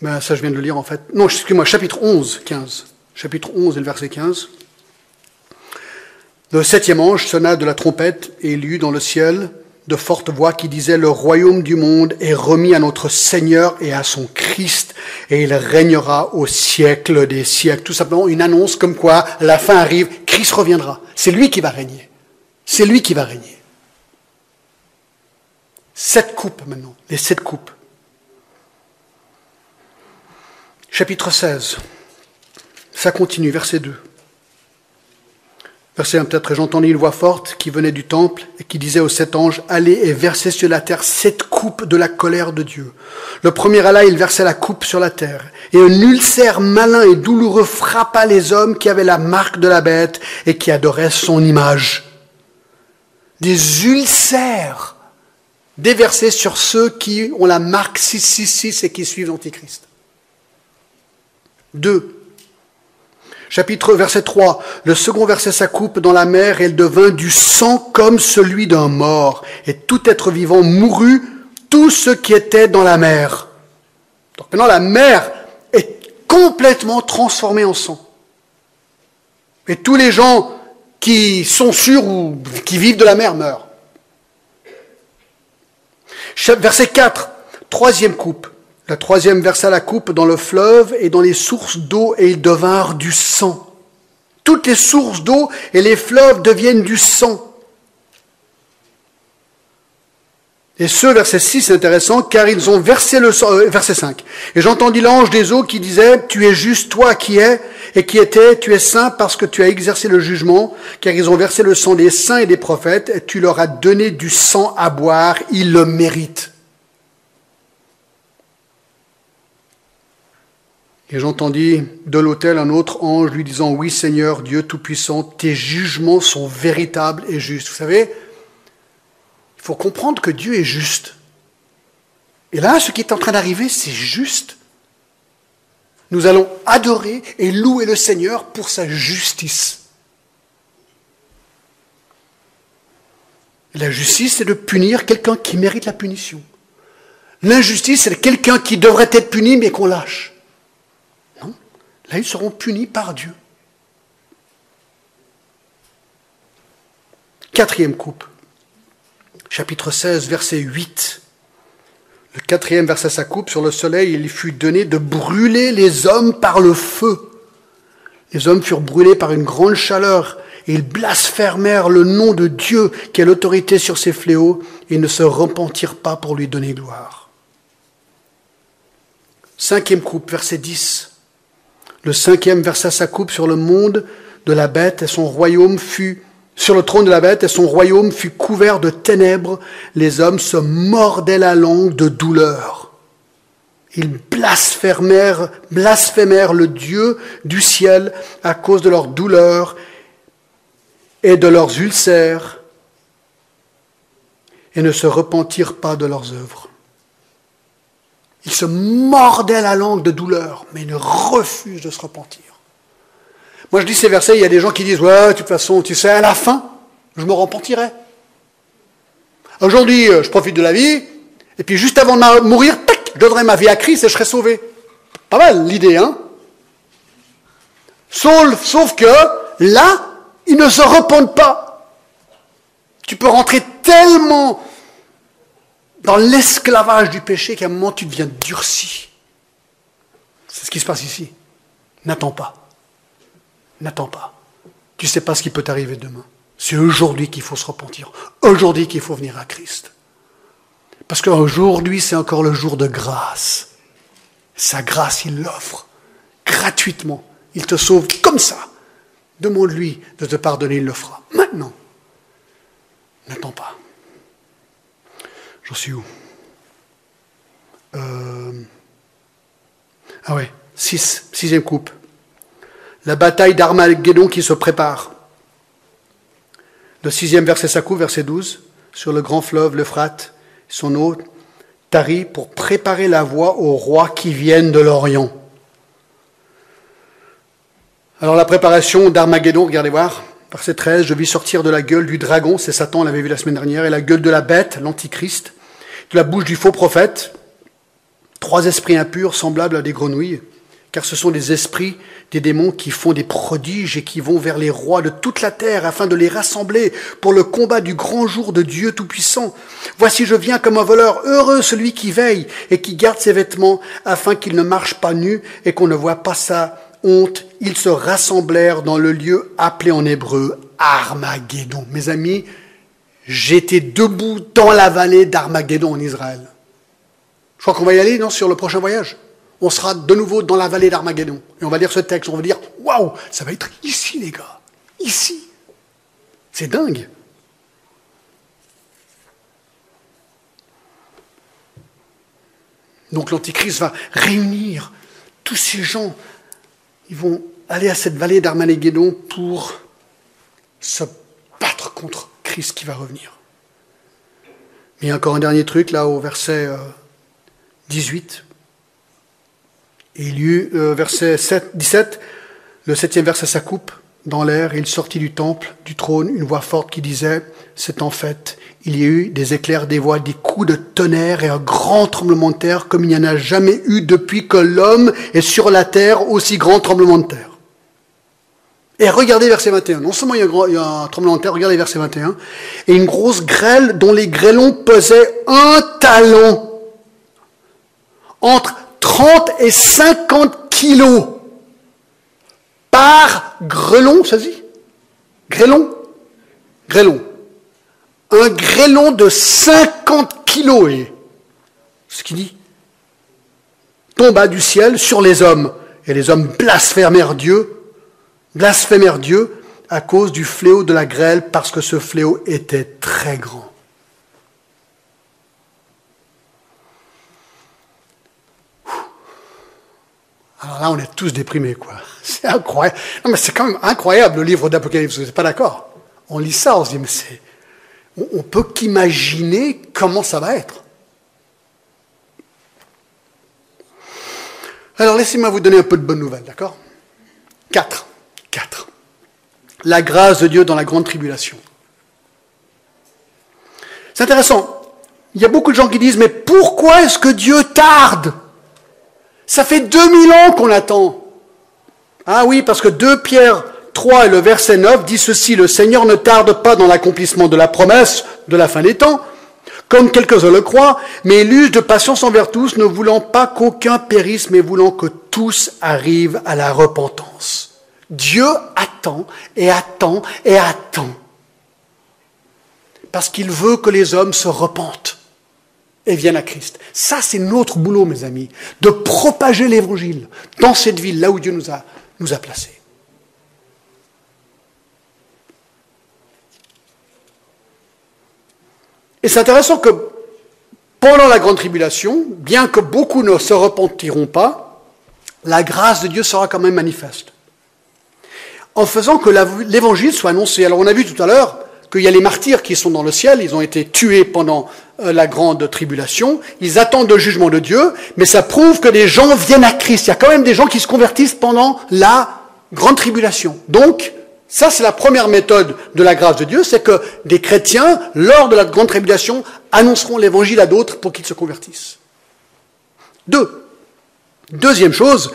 ben ça je viens de le lire en fait, non, excusez-moi, chapitre 11, 15, chapitre 11 et le verset 15. Le septième ange sonna de la trompette et il dans le ciel de fortes voix qui disaient Le royaume du monde est remis à notre Seigneur et à son Christ, et il régnera au siècle des siècles. Tout simplement une annonce comme quoi la fin arrive, Christ reviendra. C'est lui qui va régner. C'est lui qui va régner. Sept coupes maintenant, les sept coupes. Chapitre 16. Ça continue, verset 2. Verset 1 peut-être, j'entendis une voix forte qui venait du temple et qui disait aux sept anges, allez et versez sur la terre sept coupes de la colère de Dieu. Le premier alla, il versait la coupe sur la terre. Et un ulcère malin et douloureux frappa les hommes qui avaient la marque de la bête et qui adoraient son image. Des ulcères déversés sur ceux qui ont la marque 666 et qui suivent l'Antichrist. Deux, Chapitre verset 3. Le second verset sa coupe dans la mer et elle devint du sang comme celui d'un mort. Et tout être vivant mourut, tout ce qui était dans la mer. Donc maintenant la mer est complètement transformée en sang. Et tous les gens qui sont sûrs ou qui vivent de la mer meurent. Verset 4, troisième coupe. La troisième versa la coupe dans le fleuve et dans les sources d'eau et ils devinrent du sang. Toutes les sources d'eau et les fleuves deviennent du sang. Et ce verset 6 c'est intéressant car ils ont versé le sang, euh, verset 5. Et j'entendis l'ange des eaux qui disait, tu es juste toi qui es et qui étais, tu es saint parce que tu as exercé le jugement, car ils ont versé le sang des saints et des prophètes et tu leur as donné du sang à boire, ils le méritent. Et j'entendis de l'autel un autre ange lui disant, oui Seigneur Dieu Tout-Puissant, tes jugements sont véritables et justes. Vous savez, il faut comprendre que Dieu est juste. Et là, ce qui est en train d'arriver, c'est juste. Nous allons adorer et louer le Seigneur pour sa justice. La justice, c'est de punir quelqu'un qui mérite la punition. L'injustice, c'est quelqu'un qui devrait être puni mais qu'on lâche. Là, ils seront punis par Dieu. Quatrième coupe, chapitre 16, verset 8. Le quatrième verset sa coupe, sur le soleil, il fut donné de brûler les hommes par le feu. Les hommes furent brûlés par une grande chaleur, et ils blasphémèrent le nom de Dieu qui a l'autorité sur ces fléaux, et ne se repentirent pas pour lui donner gloire. Cinquième coupe, verset 10. Le cinquième versa sa coupe sur le monde de la bête et son royaume fut sur le trône de la bête et son royaume fut couvert de ténèbres. Les hommes se mordaient la langue de douleur. Ils blasphémèrent, blasphémèrent le Dieu du ciel à cause de leur douleur et de leurs ulcères et ne se repentirent pas de leurs œuvres. Ils se mordaient la langue de douleur, mais ils refusent de se repentir. Moi, je dis ces versets, il y a des gens qui disent, ouais, de toute façon, tu sais, à la fin, je me repentirai. Aujourd'hui, euh, je profite de la vie, et puis juste avant de mourir, tac, je donnerai ma vie à Christ et je serai sauvé. Pas mal l'idée, hein sauf, sauf que là, ils ne se repentent pas. Tu peux rentrer tellement dans l'esclavage du péché qu'à un moment tu deviens durci. C'est ce qui se passe ici. N'attends pas. N'attends pas. Tu ne sais pas ce qui peut t'arriver demain. C'est aujourd'hui qu'il faut se repentir. Aujourd'hui qu'il faut venir à Christ. Parce qu'aujourd'hui, c'est encore le jour de grâce. Sa grâce, il l'offre gratuitement. Il te sauve comme ça. Demande-lui de te pardonner, il le fera. Maintenant. N'attends pas. J'en suis où? Euh... Ah ouais, six, sixième coupe. La bataille d'Armageddon qui se prépare. Le sixième verset sa coupe, verset 12. Sur le grand fleuve, l'Euphrate, son eau tarit pour préparer la voie aux rois qui viennent de l'Orient. Alors la préparation d'Armageddon, regardez voir, verset 13, je vis sortir de la gueule du dragon, c'est Satan, on l'avait vu la semaine dernière, et la gueule de la bête, l'antichrist, de la bouche du faux prophète, trois esprits impurs semblables à des grenouilles, car ce sont des esprits des démons qui font des prodiges et qui vont vers les rois de toute la terre afin de les rassembler pour le combat du grand jour de Dieu Tout-Puissant. Voici je viens comme un voleur, heureux celui qui veille et qui garde ses vêtements afin qu'il ne marche pas nu et qu'on ne voit pas sa honte. Ils se rassemblèrent dans le lieu appelé en hébreu Armageddon. Mes amis, j'étais debout dans la vallée d'Armageddon en Israël. Je crois qu'on va y aller, non, sur le prochain voyage on sera de nouveau dans la vallée d'Armageddon. Et on va lire ce texte, on va dire Waouh, ça va être ici, les gars. Ici. C'est dingue. Donc l'Antichrist va réunir tous ces gens. Ils vont aller à cette vallée d'Armageddon pour se battre contre Christ qui va revenir. Mais encore un dernier truc là au verset 18. Euh, il y eut, euh, verset 7, 17, le septième verset sa coupe dans l'air, et il sortit du temple, du trône, une voix forte qui disait, c'est en fait, il y a eu des éclairs, des voix, des coups de tonnerre et un grand tremblement de terre comme il n'y en a jamais eu depuis que l'homme est sur la terre, aussi grand tremblement de terre. Et regardez verset 21. Non seulement il y, a un, tremblement de terre, regardez verset 21. Et une grosse grêle dont les grêlons pesaient un talon. Entre 30 et 50 kilos par grelon, ça dit? Grêlon? Grêlon. Un grêlon de 50 kilos, et ce qu'il dit, tomba du ciel sur les hommes. Et les hommes blasphémèrent Dieu, blasphémèrent Dieu à cause du fléau de la grêle, parce que ce fléau était très grand. Alors là, on est tous déprimés, quoi. (laughs) C'est incroyable. Non, mais c'est quand même incroyable le livre d'Apocalypse. Vous n'êtes pas d'accord? On lit ça, on se dit, mais c'est. On, peut qu'imaginer comment ça va être. Alors laissez-moi vous donner un peu de bonnes nouvelles, d'accord? Quatre. Quatre. La grâce de Dieu dans la grande tribulation. C'est intéressant. Il y a beaucoup de gens qui disent, mais pourquoi est-ce que Dieu tarde? Ça fait 2000 ans qu'on attend. Ah oui, parce que 2 Pierre 3 et le verset 9 dit ceci, le Seigneur ne tarde pas dans l'accomplissement de la promesse de la fin des temps, comme quelques-uns le croient, mais il use de patience envers tous, ne voulant pas qu'aucun périsse, mais voulant que tous arrivent à la repentance. Dieu attend et attend et attend. Parce qu'il veut que les hommes se repentent et viennent à Christ. Ça, c'est notre boulot, mes amis, de propager l'évangile dans cette ville, là où Dieu nous a, nous a placés. Et c'est intéressant que pendant la grande tribulation, bien que beaucoup ne se repentiront pas, la grâce de Dieu sera quand même manifeste. En faisant que l'évangile soit annoncé. Alors on a vu tout à l'heure qu'il y a les martyrs qui sont dans le ciel, ils ont été tués pendant euh, la grande tribulation, ils attendent le jugement de Dieu, mais ça prouve que des gens viennent à Christ. Il y a quand même des gens qui se convertissent pendant la grande tribulation. Donc, ça c'est la première méthode de la grâce de Dieu, c'est que des chrétiens, lors de la grande tribulation, annonceront l'évangile à d'autres pour qu'ils se convertissent. Deux. Deuxième chose,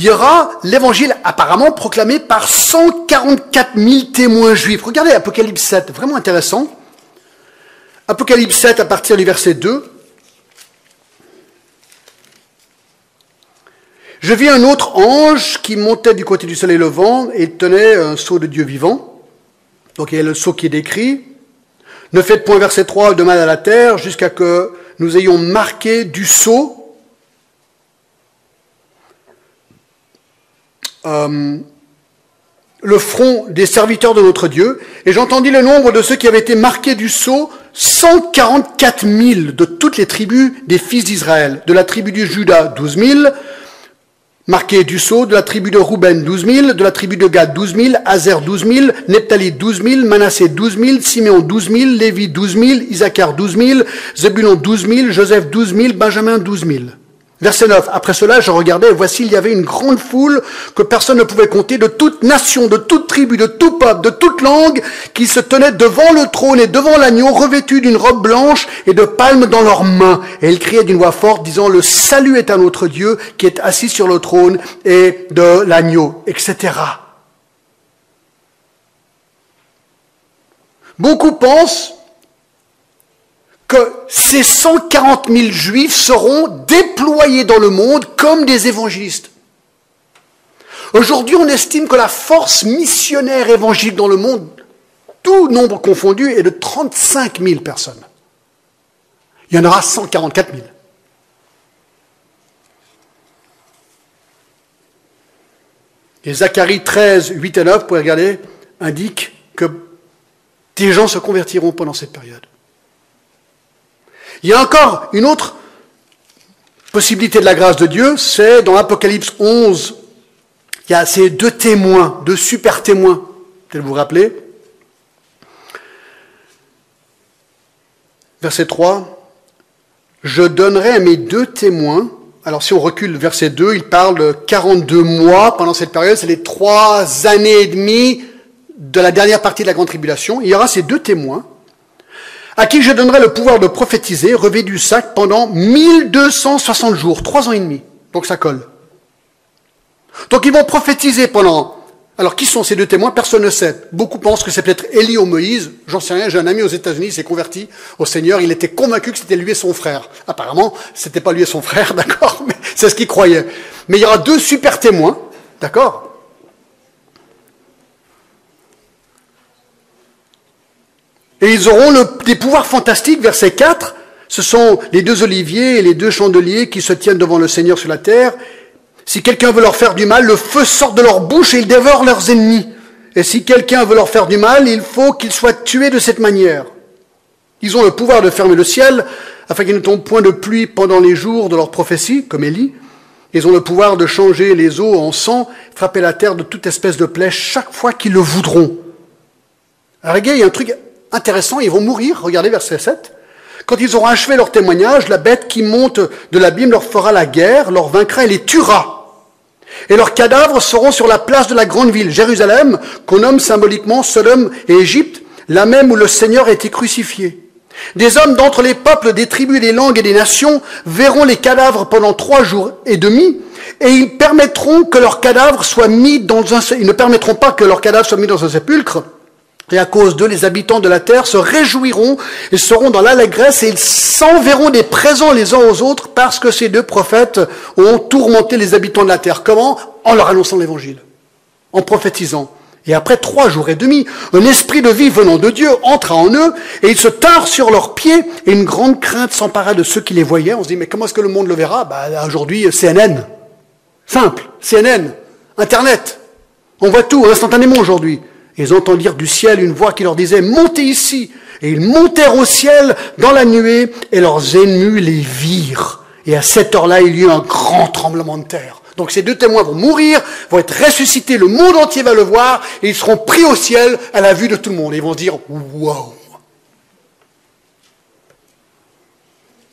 il y aura l'évangile apparemment proclamé par 144 000 témoins juifs. Regardez Apocalypse 7, vraiment intéressant. Apocalypse 7 à partir du verset 2. Je vis un autre ange qui montait du côté du soleil levant et tenait un sceau de Dieu vivant. Donc il y a le sceau qui est décrit. Ne faites point verset 3 de mal à la terre jusqu'à que nous ayons marqué du sceau Euh, le front des serviteurs de notre Dieu, et j'entendis le nombre de ceux qui avaient été marqués du sceau, 144 000 de toutes les tribus des fils d'Israël. De la tribu du Judas, 12 000, marqués du sceau, de la tribu de Rouben, 12 000, de la tribu de Gad, 12 000, Azer, 12 000, Nephtali, 12 000, Manassé, 12 000, Siméon, 12 000, Lévi, 12 000, Isaacar, 12 000, Zebulon, 12 000, Joseph, 12 000, Benjamin, 12 000. Verset 9. Après cela, je regardais, et voici, il y avait une grande foule que personne ne pouvait compter, de toute nation, de toute tribu, de tout peuple, de toute langue, qui se tenaient devant le trône et devant l'agneau, revêtus d'une robe blanche et de palmes dans leurs mains. Et ils criaient d'une voix forte, disant, le salut est à notre Dieu, qui est assis sur le trône et de l'agneau, etc. Beaucoup pensent que ces 140 000 juifs seront déployés dans le monde comme des évangélistes. Aujourd'hui, on estime que la force missionnaire évangélique dans le monde, tout nombre confondu, est de 35 000 personnes. Il y en aura 144 000. Et Zacharie 13, 8 et 9, vous pouvez regarder, indique que des gens se convertiront pendant cette période. Il y a encore une autre possibilité de la grâce de Dieu, c'est dans l'Apocalypse 11, il y a ces deux témoins, deux super témoins, peut-être vous vous rappelez. Verset 3, je donnerai à mes deux témoins, alors si on recule verset 2, il parle de 42 mois pendant cette période, c'est les trois années et demie de la dernière partie de la grande tribulation. Il y aura ces deux témoins à qui je donnerai le pouvoir de prophétiser, revêt du sac pendant 1260 jours, trois ans et demi. Donc ça colle. Donc ils vont prophétiser pendant... Alors qui sont ces deux témoins? Personne ne sait. Beaucoup pensent que c'est peut-être Élie ou Moïse. J'en sais rien, j'ai un ami aux États-Unis, il s'est converti au Seigneur, il était convaincu que c'était lui et son frère. Apparemment, c'était pas lui et son (laughs) frère, d'accord, mais c'est ce qu'il croyait. Mais il y aura deux super témoins, d'accord? Et ils auront des pouvoirs fantastiques, verset 4. Ce sont les deux oliviers et les deux chandeliers qui se tiennent devant le Seigneur sur la terre. Si quelqu'un veut leur faire du mal, le feu sort de leur bouche et ils dévorent leurs ennemis. Et si quelqu'un veut leur faire du mal, il faut qu'ils soient tués de cette manière. Ils ont le pouvoir de fermer le ciel afin qu'il ne tombe point de pluie pendant les jours de leur prophétie, comme Élie. Ils ont le pouvoir de changer les eaux en sang, frapper la terre de toute espèce de plaie chaque fois qu'ils le voudront. Alors, il y a un truc intéressant, ils vont mourir, regardez verset 7. Quand ils auront achevé leur témoignage, la bête qui monte de l'abîme leur fera la guerre, leur vaincra et les tuera. Et leurs cadavres seront sur la place de la grande ville, Jérusalem, qu'on nomme symboliquement Sodome et Égypte, la même où le Seigneur a été crucifié. Des hommes d'entre les peuples, des tribus, des langues et des nations verront les cadavres pendant trois jours et demi, et ils permettront que leurs cadavres soient mis dans un, ils ne permettront pas que leurs cadavres soient mis dans un sépulcre, et à cause d'eux, les habitants de la terre se réjouiront et seront dans l'allégresse et ils s'enverront des présents les uns aux autres parce que ces deux prophètes ont tourmenté les habitants de la terre. Comment? En leur annonçant l'évangile, en prophétisant. Et après trois jours et demi, un esprit de vie venant de Dieu entra en eux et ils se tinrent sur leurs pieds et une grande crainte s'empara de ceux qui les voyaient. On se dit, mais comment est-ce que le monde le verra? Bah, Aujourd'hui, CNN. Simple. CNN. Internet. On voit tout instantanément aujourd'hui. Ils entendirent du ciel une voix qui leur disait, montez ici. Et ils montèrent au ciel dans la nuée, et leurs ennemis les virent. Et à cette heure-là, il y eut un grand tremblement de terre. Donc ces deux témoins vont mourir, vont être ressuscités, le monde entier va le voir, et ils seront pris au ciel à la vue de tout le monde. ils vont dire, wow.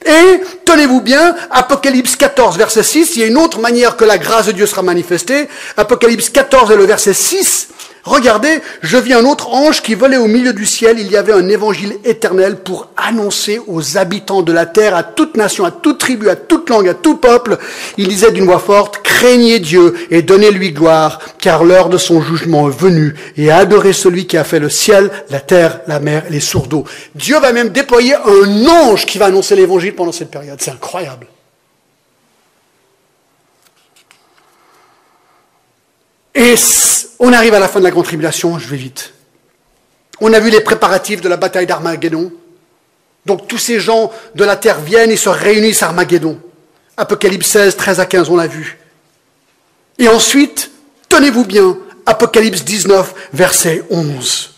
Et, tenez-vous bien, Apocalypse 14, verset 6, il y a une autre manière que la grâce de Dieu sera manifestée. Apocalypse 14 et le verset 6, Regardez, je vis un autre ange qui volait au milieu du ciel. Il y avait un évangile éternel pour annoncer aux habitants de la terre, à toute nation, à toute tribu, à toute langue, à tout peuple. Il disait d'une voix forte, craignez Dieu et donnez-lui gloire, car l'heure de son jugement est venue, et adorez celui qui a fait le ciel, la terre, la mer et les sourds d'eau. Dieu va même déployer un ange qui va annoncer l'évangile pendant cette période. C'est incroyable. Et on arrive à la fin de la grande tribulation, je vais vite. On a vu les préparatifs de la bataille d'Armageddon. Donc tous ces gens de la terre viennent et se réunissent à Armageddon. Apocalypse 16, 13 à 15, on l'a vu. Et ensuite, tenez-vous bien, Apocalypse 19, verset 11.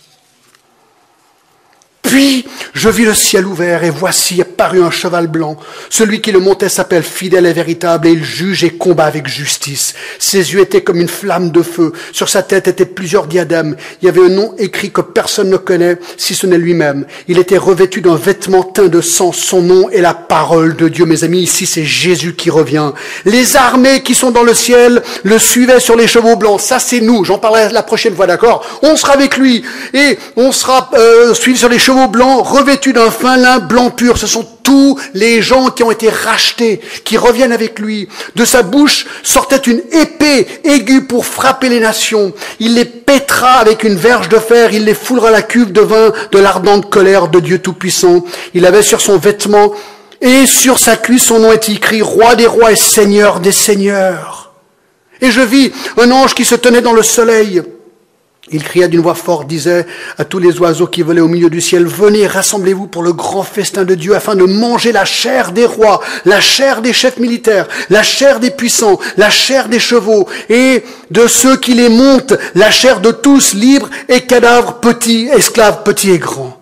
Puis je vis le ciel ouvert et voici apparut un cheval blanc. Celui qui le montait s'appelle fidèle et véritable et il juge et combat avec justice. Ses yeux étaient comme une flamme de feu. Sur sa tête étaient plusieurs diadèmes. Il y avait un nom écrit que personne ne connaît si ce n'est lui-même. Il était revêtu d'un vêtement teint de sang. Son nom est la parole de Dieu. Mes amis, ici c'est Jésus qui revient. Les armées qui sont dans le ciel le suivaient sur les chevaux blancs. Ça c'est nous. J'en parlerai la prochaine fois, d'accord? On sera avec lui et on sera euh, suivi sur les chevaux blanc revêtu d'un fin lin blanc pur. Ce sont tous les gens qui ont été rachetés, qui reviennent avec lui. De sa bouche sortait une épée aiguë pour frapper les nations. Il les pètera avec une verge de fer, il les foulera la cuve de vin de l'ardente colère de Dieu Tout-Puissant. Il avait sur son vêtement et sur sa cuisse son nom est écrit Roi des rois et Seigneur des seigneurs. Et je vis un ange qui se tenait dans le soleil il cria d'une voix forte, disait à tous les oiseaux qui volaient au milieu du ciel, venez, rassemblez-vous pour le grand festin de Dieu afin de manger la chair des rois, la chair des chefs militaires, la chair des puissants, la chair des chevaux et de ceux qui les montent, la chair de tous, libres et cadavres, petits, esclaves, petits et grands.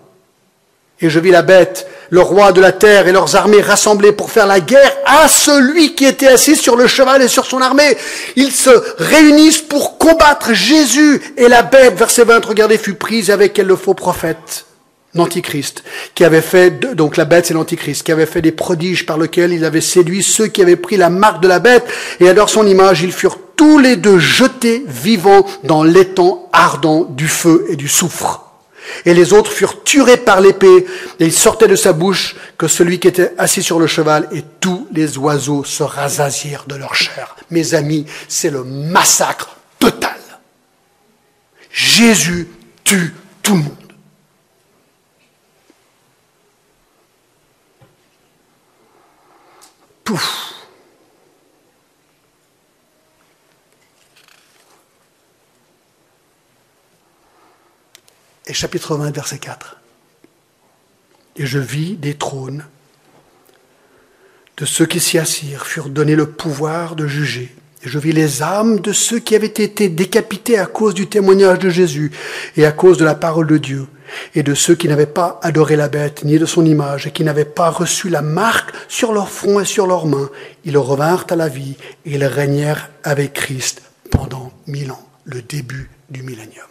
Et je vis la bête le roi de la terre et leurs armées rassemblées pour faire la guerre à celui qui était assis sur le cheval et sur son armée. Ils se réunissent pour combattre Jésus et la bête, verset 20, regardez, fut prise avec elle le faux prophète, l'antichrist, qui avait fait, donc la bête c'est l'antichrist, qui avait fait des prodiges par lesquels il avait séduit ceux qui avaient pris la marque de la bête et alors son image, ils furent tous les deux jetés vivants dans l'étang ardent du feu et du soufre. Et les autres furent tués par l'épée, et il sortait de sa bouche que celui qui était assis sur le cheval, et tous les oiseaux se rasasirent de leur chair. Mes amis, c'est le massacre total. Jésus tue tout le monde. Pouf. Et chapitre 20, verset 4. Et je vis des trônes de ceux qui s'y assirent furent donnés le pouvoir de juger. Et je vis les âmes de ceux qui avaient été décapités à cause du témoignage de Jésus et à cause de la parole de Dieu, et de ceux qui n'avaient pas adoré la bête ni de son image, et qui n'avaient pas reçu la marque sur leur front et sur leurs mains. Ils revinrent à la vie et ils régnèrent avec Christ pendant mille ans, le début du millénium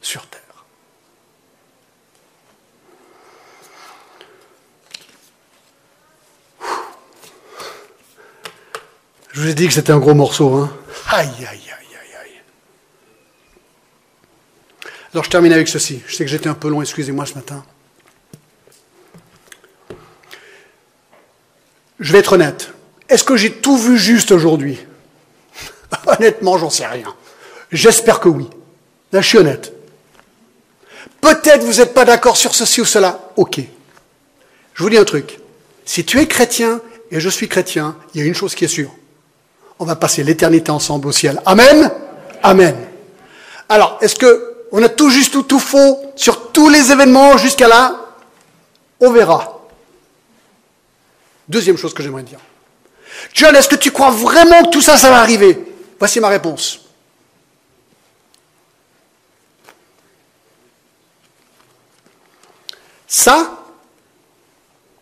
sur terre. Je vous ai dit que c'était un gros morceau. Hein. Aïe, aïe, aïe, aïe, aïe. Alors je termine avec ceci. Je sais que j'étais un peu long, excusez-moi ce matin. Je vais être honnête. Est-ce que j'ai tout vu juste aujourd'hui? (laughs) Honnêtement, j'en sais rien. J'espère que oui. Là, je suis honnête. Peut-être vous n'êtes pas d'accord sur ceci ou cela. Ok. Je vous dis un truc. Si tu es chrétien et je suis chrétien, il y a une chose qui est sûre on va passer l'éternité ensemble au ciel. Amen Amen. Alors, est-ce que on a tout juste ou tout faux sur tous les événements jusqu'à là? On verra. Deuxième chose que j'aimerais dire. John, est-ce que tu crois vraiment que tout ça, ça va arriver? Voici ma réponse. Ça,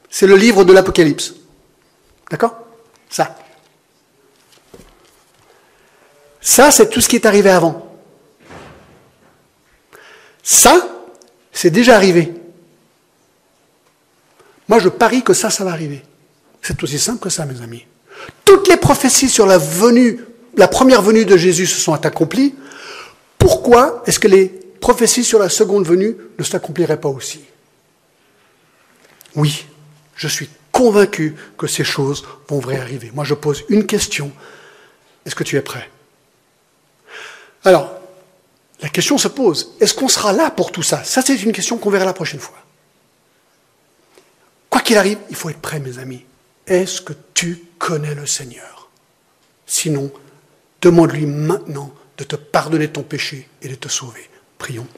c'est le livre de l'Apocalypse. D'accord? Ça. Ça, c'est tout ce qui est arrivé avant. Ça, c'est déjà arrivé. Moi, je parie que ça, ça va arriver. C'est aussi simple que ça, mes amis. Toutes les prophéties sur la venue, la première venue de Jésus se sont accomplies. Pourquoi est-ce que les prophéties sur la seconde venue ne s'accompliraient pas aussi? Oui, je suis convaincu que ces choses vont vraiment arriver. Moi, je pose une question. Est-ce que tu es prêt? Alors, la question se pose, est-ce qu'on sera là pour tout ça? Ça, c'est une question qu'on verra la prochaine fois. Quoi qu'il arrive, il faut être prêt, mes amis. Est-ce que tu connais le Seigneur? Sinon, demande-lui maintenant de te pardonner ton péché et de te sauver. Prions.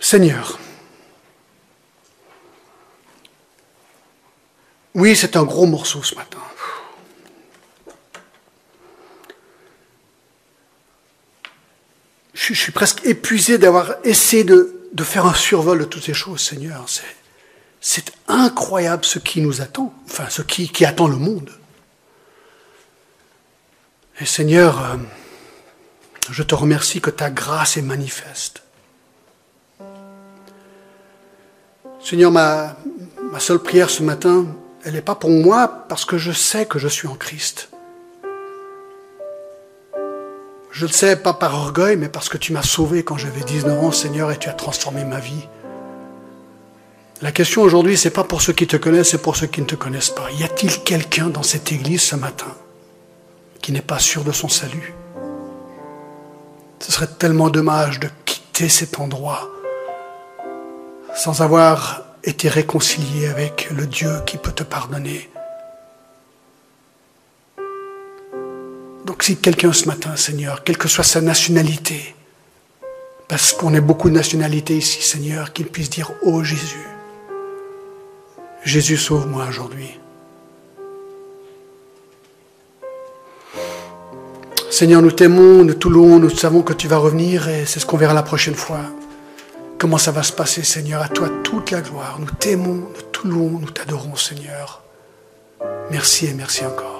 Seigneur, oui, c'est un gros morceau ce matin. Je, suis presque épuisé d'avoir essayé de, faire un survol de toutes ces choses, Seigneur. C'est incroyable ce qui nous attend, enfin ce qui, attend le monde. Et Seigneur, euh, je te remercie que ta grâce est manifeste. Seigneur, ma seule prière ce matin, elle n'est pas pour moi parce que je sais que je suis en Christ. Je le sais pas par orgueil, mais parce que tu m'as sauvé quand j'avais 19 ans, Seigneur, et tu as transformé ma vie. La question aujourd'hui, c'est pas pour ceux qui te connaissent, c'est pour ceux qui ne te connaissent pas. Y a-t-il quelqu'un dans cette église ce matin qui n'est pas sûr de son salut? Ce serait tellement dommage de quitter cet endroit sans avoir été réconcilié avec le Dieu qui peut te pardonner. Donc si quelqu'un ce matin, Seigneur, quelle que soit sa nationalité, parce qu'on est beaucoup de nationalités ici, Seigneur, qu'il puisse dire, oh Jésus, Jésus sauve-moi aujourd'hui. Seigneur, nous t'aimons, nous t'oulouons, nous savons que tu vas revenir et c'est ce qu'on verra la prochaine fois. Comment ça va se passer, Seigneur? À toi toute la gloire. Nous t'aimons, nous t'oulouons, nous t'adorons, Seigneur. Merci et merci encore.